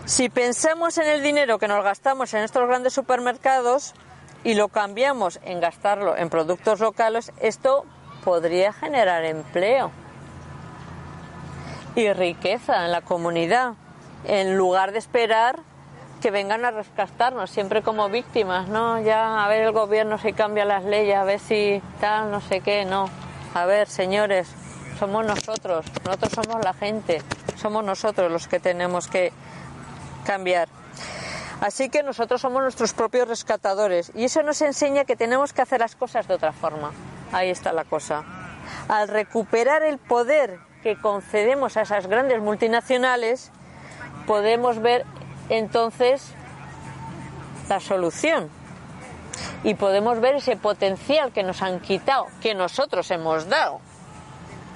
Si pensamos en el dinero que nos gastamos en estos grandes supermercados y lo cambiamos en gastarlo en productos locales, esto podría generar empleo y riqueza en la comunidad, en lugar de esperar que vengan a rescatarnos siempre como víctimas, ¿no? Ya a ver el gobierno si cambia las leyes, a ver si tal, no sé qué, no. A ver, señores, somos nosotros, nosotros somos la gente, somos nosotros los que tenemos que cambiar. Así que nosotros somos nuestros propios rescatadores y eso nos enseña que tenemos que hacer las cosas de otra forma. Ahí está la cosa. Al recuperar el poder que concedemos a esas grandes multinacionales, podemos ver entonces la solución. Y podemos ver ese potencial que nos han quitado, que nosotros hemos dado,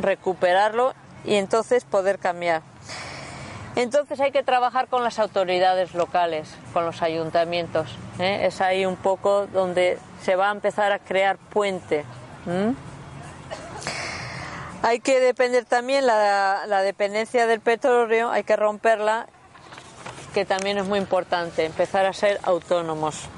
recuperarlo y entonces poder cambiar. Entonces hay que trabajar con las autoridades locales, con los ayuntamientos. ¿eh? Es ahí un poco donde se va a empezar a crear puente. Hay que depender también la, la dependencia del petróleo, hay que romperla que también es muy importante, empezar a ser autónomos.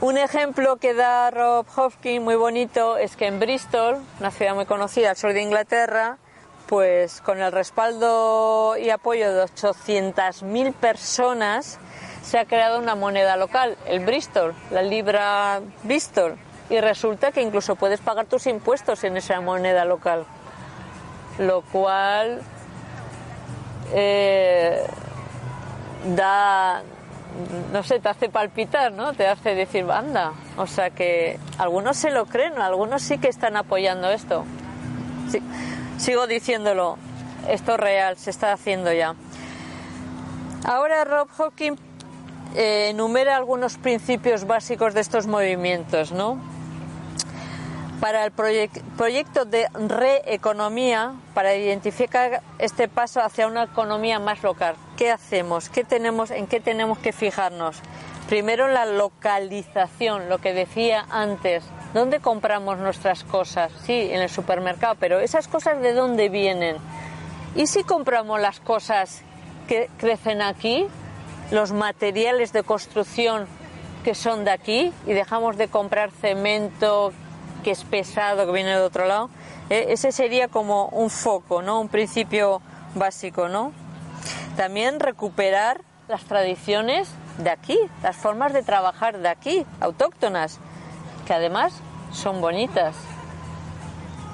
Un ejemplo que da Rob Hopkins muy bonito es que en Bristol, una ciudad muy conocida al sur de Inglaterra, pues con el respaldo y apoyo de 800.000 personas se ha creado una moneda local, el Bristol, la libra Bristol, y resulta que incluso puedes pagar tus impuestos en esa moneda local, lo cual eh, da, no sé, te hace palpitar, ¿no? Te hace decir, banda. O sea que algunos se lo creen, algunos sí que están apoyando esto. sigo diciéndolo, esto es real, se está haciendo ya. Ahora Rob Hawking eh, enumera algunos principios básicos de estos movimientos, ¿no? Para el proyecto de reeconomía, para identificar este paso hacia una economía más local, ¿qué hacemos? ¿Qué tenemos, ¿En qué tenemos que fijarnos? Primero la localización, lo que decía antes. ¿Dónde compramos nuestras cosas? Sí, en el supermercado, pero esas cosas de dónde vienen? ¿Y si compramos las cosas que crecen aquí, los materiales de construcción que son de aquí y dejamos de comprar cemento que es pesado, que viene de otro lado, eh, ese sería como un foco, ¿no? Un principio básico, ¿no? También recuperar las tradiciones de aquí, las formas de trabajar de aquí, autóctonas, que además son bonitas.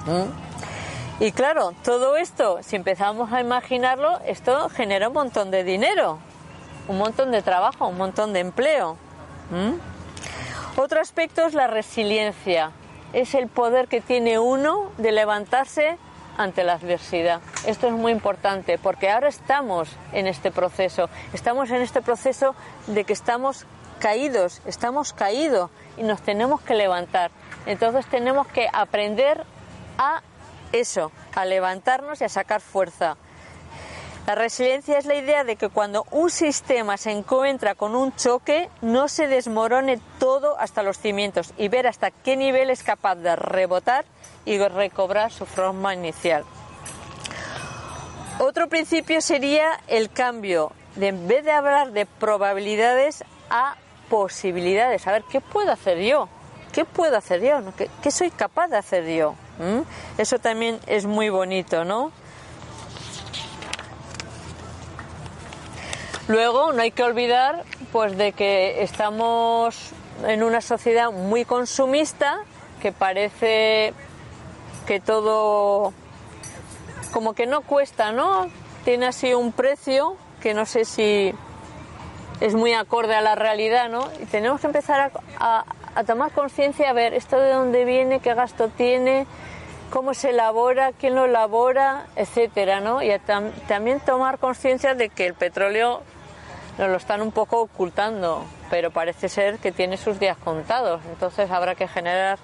¿Mm? Y claro, todo esto, si empezamos a imaginarlo, esto genera un montón de dinero, un montón de trabajo, un montón de empleo. ¿Mm? Otro aspecto es la resiliencia es el poder que tiene uno de levantarse ante la adversidad. Esto es muy importante porque ahora estamos en este proceso, estamos en este proceso de que estamos caídos, estamos caídos y nos tenemos que levantar. Entonces tenemos que aprender a eso, a levantarnos y a sacar fuerza. La resiliencia es la idea de que cuando un sistema se encuentra con un choque, no se desmorone todo hasta los cimientos y ver hasta qué nivel es capaz de rebotar y recobrar su forma inicial. Otro principio sería el cambio, de en vez de hablar de probabilidades a posibilidades. A ver, ¿qué puedo hacer yo? ¿Qué puedo hacer yo? ¿Qué, soy capaz de hacer yo? ¿Mm? Eso también es muy bonito, ¿no? Luego no hay que olvidar pues de que estamos en una sociedad muy consumista que parece que todo como que no cuesta, ¿no? Tiene así un precio que no sé si es muy acorde a la realidad, ¿no? Y tenemos que empezar a, tomar conciencia, a ver esto de dónde viene, qué gasto tiene, cómo se elabora, quién lo elabora, etcétera, ¿no? Y también tomar conciencia de que el petróleo nos lo están un poco ocultando, pero parece ser que tiene sus días contados, entonces habrá que generar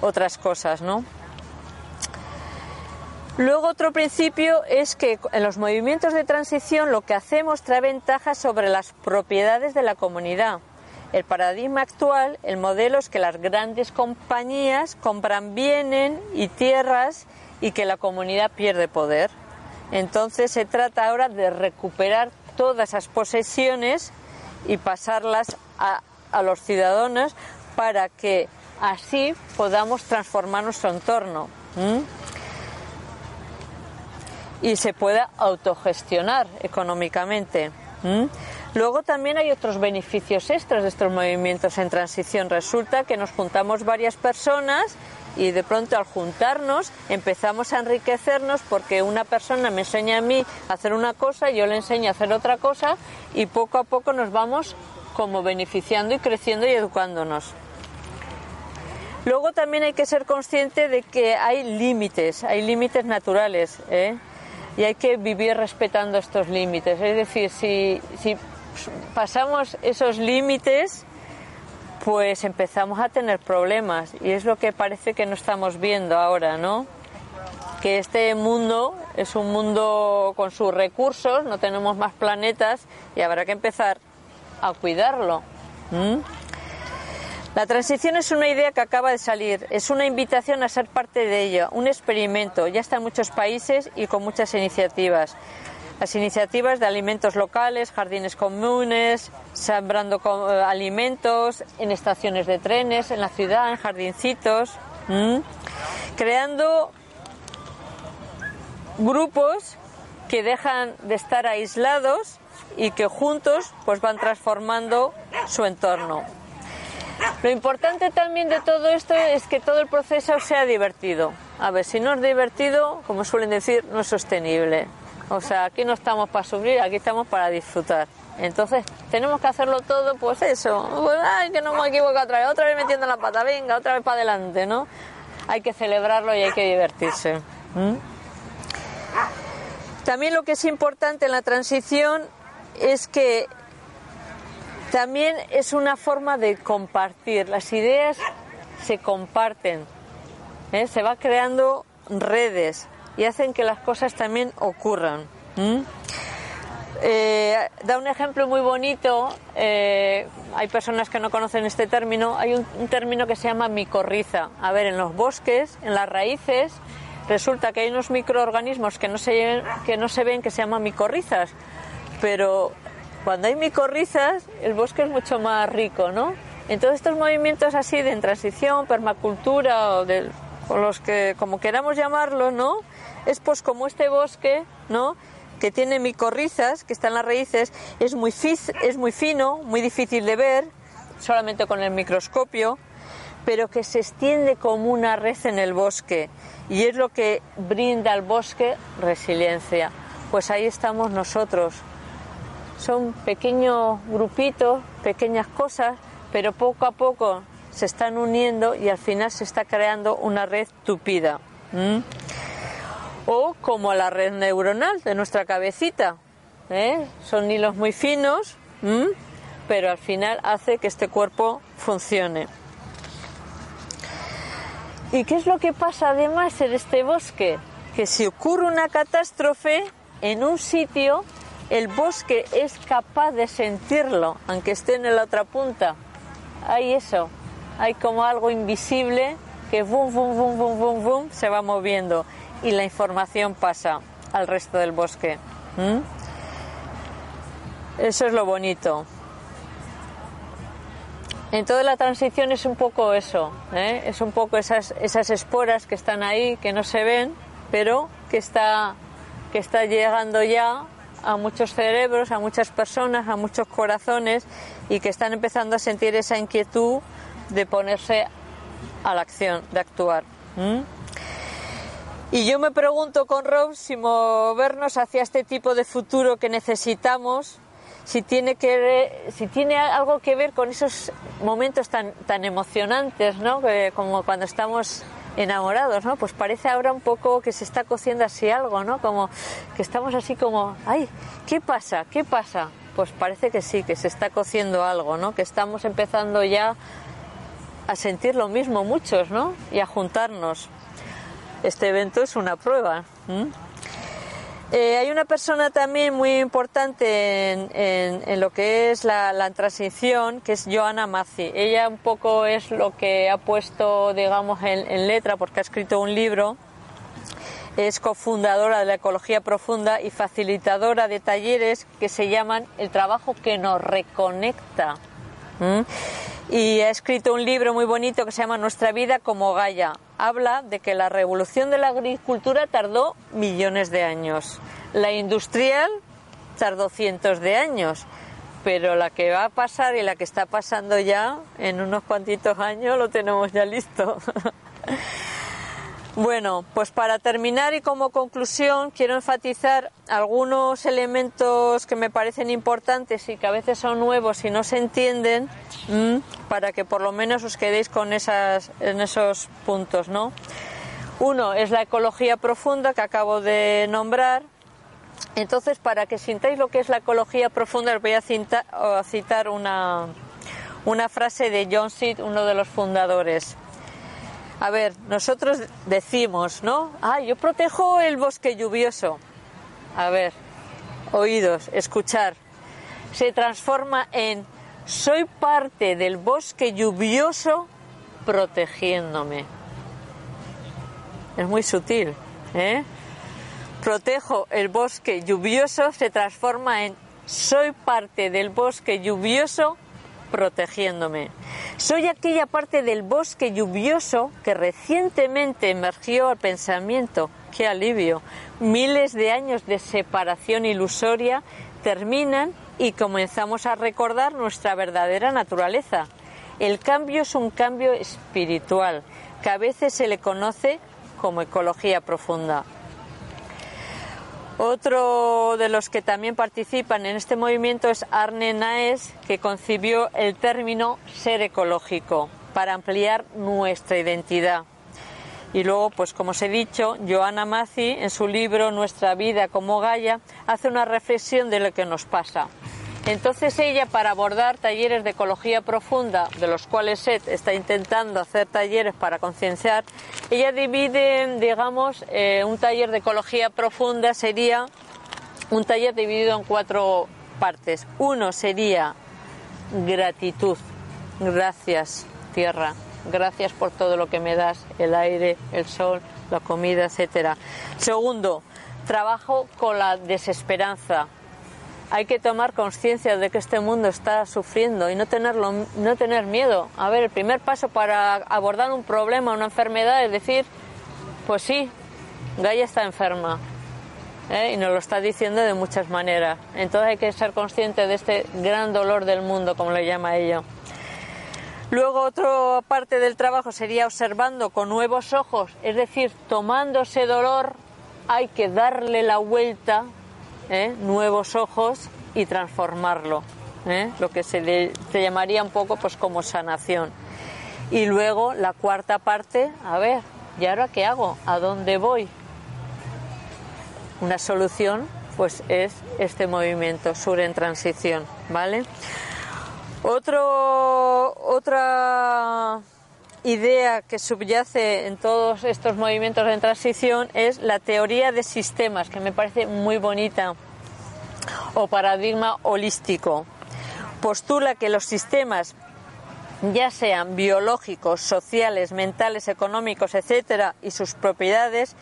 otras cosas, ¿no? Luego otro principio es que en los movimientos de transición lo que hacemos trae ventajas sobre las propiedades de la comunidad. El paradigma actual, el modelo es que las grandes compañías compran bienes y tierras y que la comunidad pierde poder. Entonces se trata ahora de recuperar todas esas posesiones y pasarlas a, los ciudadanos para que así podamos transformar nuestro entorno y se pueda autogestionar económicamente. Luego también hay otros beneficios extras de estos movimientos en transición. Resulta que nos juntamos varias personas y de pronto al juntarnos empezamos a enriquecernos porque una persona me enseña a mí a hacer una cosa, yo le enseño a hacer otra cosa y poco a poco nos vamos como beneficiando y creciendo y educándonos. Luego también hay que ser consciente de que hay límites, hay límites naturales ¿eh? y hay que vivir respetando estos límites. Es decir, si, si pasamos esos límites, pues empezamos a tener problemas y es lo que parece que no estamos viendo ahora, ¿no? Que este mundo es un mundo con sus recursos, no tenemos más planetas y habrá que empezar a cuidarlo. La transición es una idea que acaba de salir, es una invitación a ser parte de ella, un experimento, ya está en muchos países y con muchas iniciativas las iniciativas de alimentos locales, jardines comunes, sembrando eh, alimentos en estaciones de trenes, en la ciudad, en jardincitos, creando grupos que dejan de estar aislados y que juntos pues van transformando su entorno. Lo importante también de todo esto es que todo el proceso sea divertido. A ver, si no es divertido, como suelen decir, no es sostenible. O sea, aquí no estamos para sufrir, aquí estamos para disfrutar. Entonces, tenemos que hacerlo todo, pues eso. Pues, ay, que no me equivoco otra vez, otra vez metiendo la pata, venga, otra vez para adelante, ¿no? Hay que celebrarlo y hay que divertirse. También lo que es importante en la transición es que también es una forma de compartir. Las ideas se comparten, ¿eh? se va creando redes y hacen que las cosas también ocurran. Eh, da un ejemplo muy bonito. Eh, hay personas que no conocen este término. Hay un, término que se llama micorriza. A ver, en los bosques, en las raíces, resulta que hay unos microorganismos que no se, que no se ven que se llaman micorrizas. Pero cuando hay micorrizas, el bosque es mucho más rico, ¿no? Entonces estos movimientos así de transición, permacultura o de los que como queramos llamarlo, ¿no? Es pues como este bosque, ¿no? Que tiene micorrizas, que están las raíces, es muy, es muy fino, muy difícil de ver, solamente con el microscopio, pero que se extiende como una red en el bosque y es lo que brinda al bosque resiliencia. Pues ahí estamos nosotros, son pequeños grupitos, pequeñas cosas, pero poco a poco se están uniendo y al final se está creando una red tupida. O como la red neuronal de nuestra cabecita. ¿eh? Son hilos muy finos, pero al final hace que este cuerpo funcione. ¿Y qué es lo que pasa además en este bosque? Que si ocurre una catástrofe en un sitio, el bosque es capaz de sentirlo, aunque esté en la otra punta. Hay eso, hay como algo invisible que bum, bum, bum, bum, bum, bum, se va moviendo y la información pasa al resto del bosque. Eso es lo bonito. En toda la transición es un poco eso, ¿eh? es un poco esas, esas esporas que están ahí, que no se ven, pero que está, que está llegando ya a muchos cerebros, a muchas personas, a muchos corazones y que están empezando a sentir esa inquietud de ponerse a la acción, de actuar. Y yo me pregunto con Rob si movernos hacia este tipo de futuro que necesitamos, si tiene, que, si tiene algo que ver con esos momentos tan, tan emocionantes, ¿no? como cuando estamos enamorados, ¿no? Pues parece ahora un poco que se está cociendo así algo, ¿no? Como que estamos así como, ay, ¿qué pasa? ¿Qué pasa? Pues parece que sí, que se está cociendo algo, ¿no? Que estamos empezando ya a sentir lo mismo muchos, ¿no? Y a juntarnos. Este evento es una prueba. Eh, hay una persona también muy importante en, lo que es la, transición, que es Joanna Mazi. Ella un poco es lo que ha puesto, digamos, en, letra, porque ha escrito un libro. Es cofundadora de la Ecología Profunda y facilitadora de talleres que se llaman El trabajo que nos reconecta. Y ha escrito un libro muy bonito que se llama Nuestra vida como Gaia habla de que la revolución de la agricultura tardó millones de años. La industrial tardó cientos de años. Pero la que va a pasar y la que está pasando ya en unos cuantitos años lo tenemos ya listo. <laughs> Bueno, pues para terminar y como conclusión quiero enfatizar algunos elementos que me parecen importantes y que a veces son nuevos y no se entienden para que por lo menos os quedéis con esas, en esos puntos, ¿no? Uno es la ecología profunda que acabo de nombrar. Entonces, para que sintáis lo que es la ecología profunda, os voy a citar, una, una frase de John Seed, uno de los fundadores. A ver, nosotros decimos, ¿no? Ah, yo protejo el bosque lluvioso. A ver, oídos, escuchar. Se transforma en soy parte del bosque lluvioso protegiéndome. Es muy sutil, ¿eh? Protejo el bosque lluvioso se transforma en soy parte del bosque lluvioso protegiéndome. Soy aquella parte del bosque lluvioso que recientemente emergió al pensamiento. ¡Qué alivio! Miles de años de separación ilusoria terminan y comenzamos a recordar nuestra verdadera naturaleza. El cambio es un cambio espiritual, que a veces se le conoce como ecología profunda. Otro de los que también participan en este movimiento es Arne Naes, que concibió el término ser ecológico para ampliar nuestra identidad. Y luego, pues como os he dicho, Joana Mazi, en su libro Nuestra vida como Gaia, hace una reflexión de lo que nos pasa. Entonces ella, para abordar talleres de ecología profunda, de los cuales SET está intentando hacer talleres para concienciar, ella divide, digamos, eh, un taller de ecología profunda sería un taller dividido en cuatro partes. Uno sería gratitud, gracias tierra, gracias por todo lo que me das, el aire, el sol, la comida, etcétera. Segundo, trabajo con la desesperanza, hay que tomar conciencia de que este mundo está sufriendo y no, tenerlo, no tener miedo. A ver, el primer paso para abordar un problema, una enfermedad, es decir, pues sí, Gaia está enferma. ¿eh? Y nos lo está diciendo de muchas maneras. Entonces hay que ser consciente de este gran dolor del mundo, como le llama ella. Luego otra parte del trabajo sería observando con nuevos ojos, es decir, tomando ese dolor hay que darle la vuelta ¿eh? nuevos ojos y transformarlo, ¿eh? lo que se, llamaría un poco pues como sanación. Y luego la cuarta parte, a ver, ¿y ahora qué hago? ¿A dónde voy? Una solución pues es este movimiento Sur en transición, ¿vale? Otro, otra idea que subyace en todos estos movimientos de transición es la teoría de sistemas, que me parece muy bonita, o paradigma holístico. Postula que los sistemas, ya sean biológicos, sociales, mentales, económicos, etcétera, y sus propiedades,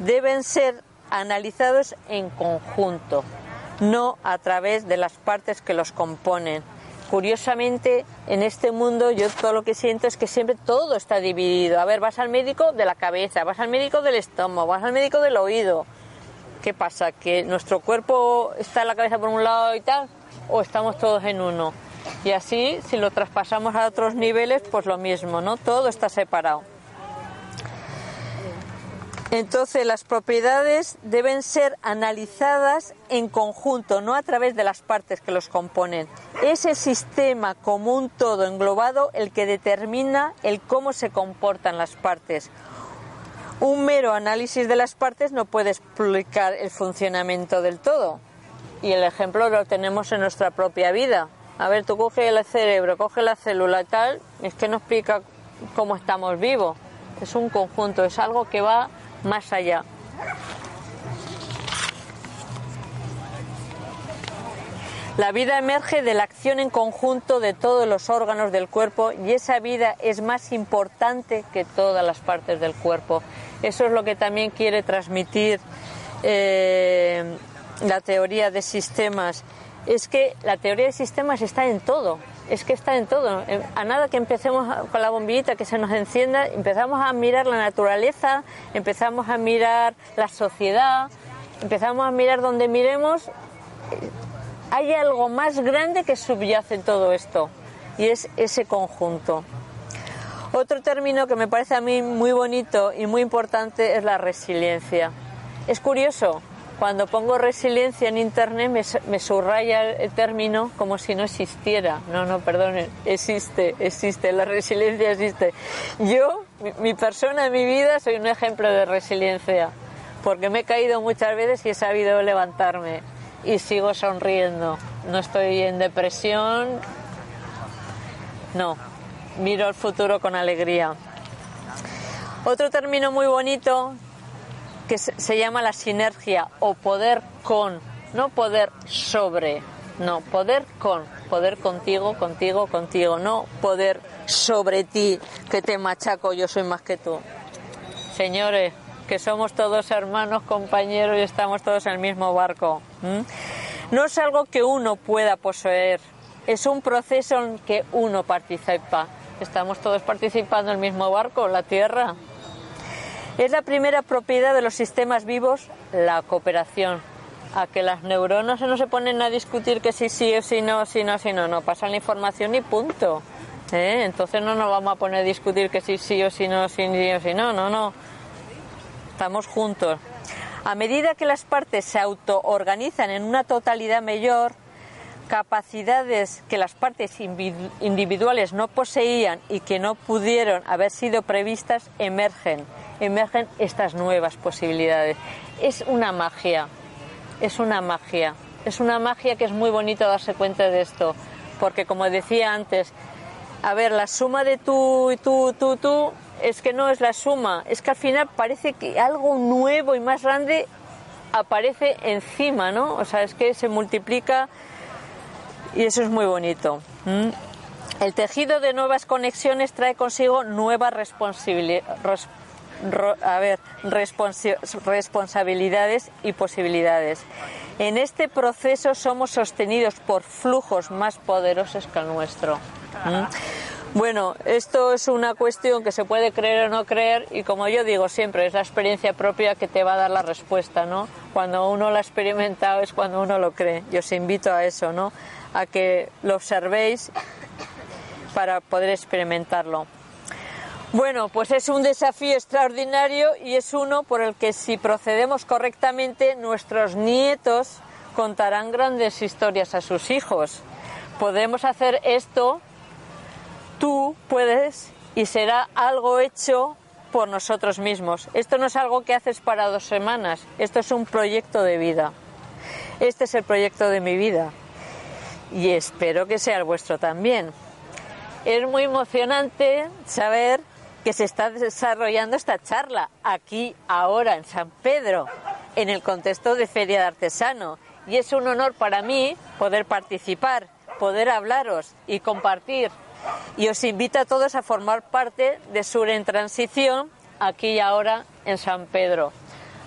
deben ser analizados en conjunto, no a través de las partes que los componen curiosamente en este mundo yo todo lo que siento es que siempre todo está dividido. A ver, vas al médico de la cabeza, vas al médico del estómago, vas al médico del oído. ¿Qué pasa? ¿Que nuestro cuerpo está en la cabeza por un lado y tal? ¿O estamos todos en uno? Y así, si lo traspasamos a otros niveles, pues lo mismo, ¿no? Todo está separado. Entonces las propiedades deben ser analizadas en conjunto, no a través de las partes que los componen. Es el sistema como un todo englobado el que determina el cómo se comportan las partes. Un mero análisis de las partes no puede explicar el funcionamiento del todo. Y el ejemplo lo tenemos en nuestra propia vida. A ver, tú coge el cerebro, coge la célula tal, es que no explica cómo estamos vivos. Es un conjunto, es algo que va más allá. La vida emerge de la acción en conjunto de todos los órganos del cuerpo y esa vida es más importante que todas las partes del cuerpo. Eso es lo que también quiere transmitir eh, la teoría de sistemas. Es que la teoría de sistemas está en todo es que está en todo. Eh, a nada que empecemos con la bombillita que se nos encienda, empezamos a mirar la naturaleza, empezamos a mirar la sociedad, empezamos a mirar donde miremos. Eh, hay algo más grande que subyace en todo esto y es ese conjunto. Otro término que me parece a mí muy bonito y muy importante es la resiliencia. Es curioso, cuando pongo resiliencia en internet me, subraya el término como si no existiera. No, no, perdone, existe, existe, la resiliencia existe. Yo, mi, persona en mi vida, soy un ejemplo de resiliencia, porque me he caído muchas veces y he sabido levantarme y sigo sonriendo. No estoy en depresión, no, miro el futuro con alegría. Otro término muy bonito que se llama la sinergia o poder con, no poder sobre, no, poder con, poder contigo, contigo, contigo, no poder sobre ti, que te machaco, yo soy más que tú. Señores, que somos todos hermanos, compañeros y estamos todos en el mismo barco. No es algo que uno pueda poseer, es un proceso en que uno participa. Estamos todos participando en el mismo barco, la Tierra. Es la primera propiedad de los sistemas vivos, la cooperación. a que las neuronas no se ponen a discutir que sí o si no, si no, si no, no, pasan la información y punto. ¿eh? Entonces no nos vamos a poner a discutir que si sí o si no, si sí o si no, no, no. Estamos juntos. A medida que las partes se autoorganizan en una totalidad mayor, capacidades que las partes individuales no poseían y que no pudieron haber sido previstas emergen, emergen estas nuevas posibilidades. Es una magia, es una magia, es una magia que es muy bonito darse cuenta de esto, porque como decía antes, a ver, la suma de tú y tú, tú, tú, es que no es la suma, es que al final parece que algo nuevo y más grande aparece encima, ¿no? O sea, es que se multiplica y eso es muy bonito. El tejido de nuevas conexiones trae consigo nuevas responsabilidades y posibilidades. En este proceso somos sostenidos por flujos más poderosos que el nuestro. Bueno, esto es una cuestión que se puede creer o no creer y como yo digo siempre, es la experiencia propia que te va a dar la respuesta, ¿no? Cuando uno lo ha experimentado es cuando uno lo cree. Yo os invito a eso, ¿no? a que lo observéis para poder experimentarlo. Bueno, pues es un desafío extraordinario y es uno por el que si procedemos correctamente nuestros nietos contarán grandes historias a sus hijos. Podemos hacer esto, tú puedes y será algo hecho por nosotros mismos. Esto no es algo que haces para dos semanas, esto es un proyecto de vida. Este es el proyecto de mi vida y espero que sea el vuestro también. Es muy emocionante saber que se está desarrollando esta charla aquí, ahora, en San Pedro, en el contexto de Feria de Artesano. Y es un honor para mí poder participar, poder hablaros y compartir. Y os invito a todos a formar parte de Sur en Transición aquí y ahora en San Pedro.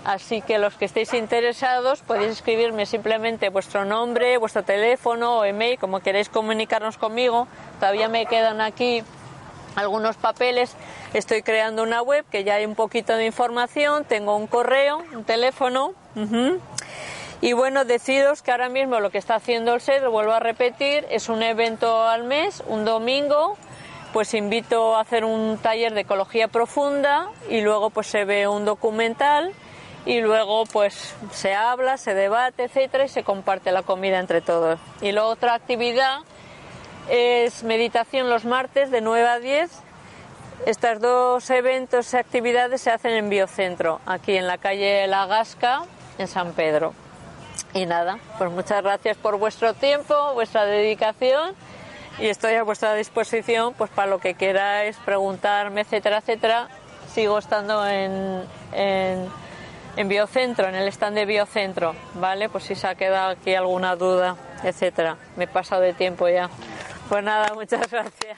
Así que los que estéis interesados podéis escribirme simplemente vuestro nombre, vuestro teléfono o email, como queréis comunicarnos conmigo. Todavía me quedan aquí algunos papeles. Estoy creando una web que ya hay un poquito de información. Tengo un correo, un teléfono. Y bueno, deciros que ahora mismo lo que está haciendo el SED, lo vuelvo a repetir, es un evento al mes, un domingo. Pues invito a hacer un taller de ecología profunda y luego pues se ve un documental y luego pues se habla, se debate, etcétera y se comparte la comida entre todos. Y la otra actividad es meditación los martes de 9 a 10. Estos dos eventos y actividades se hacen en Biocentro, aquí en la calle La Gasca, en San Pedro. Y nada, pues muchas gracias por vuestro tiempo, vuestra dedicación y estoy a vuestra disposición pues para lo que queráis preguntarme, etcétera, etcétera. Sigo estando en, en en Biocentro, en el stand de Biocentro, ¿vale? Pues si se ha quedado aquí alguna duda, etcétera. Me he pasado de tiempo ya. Pues nada, muchas gracias.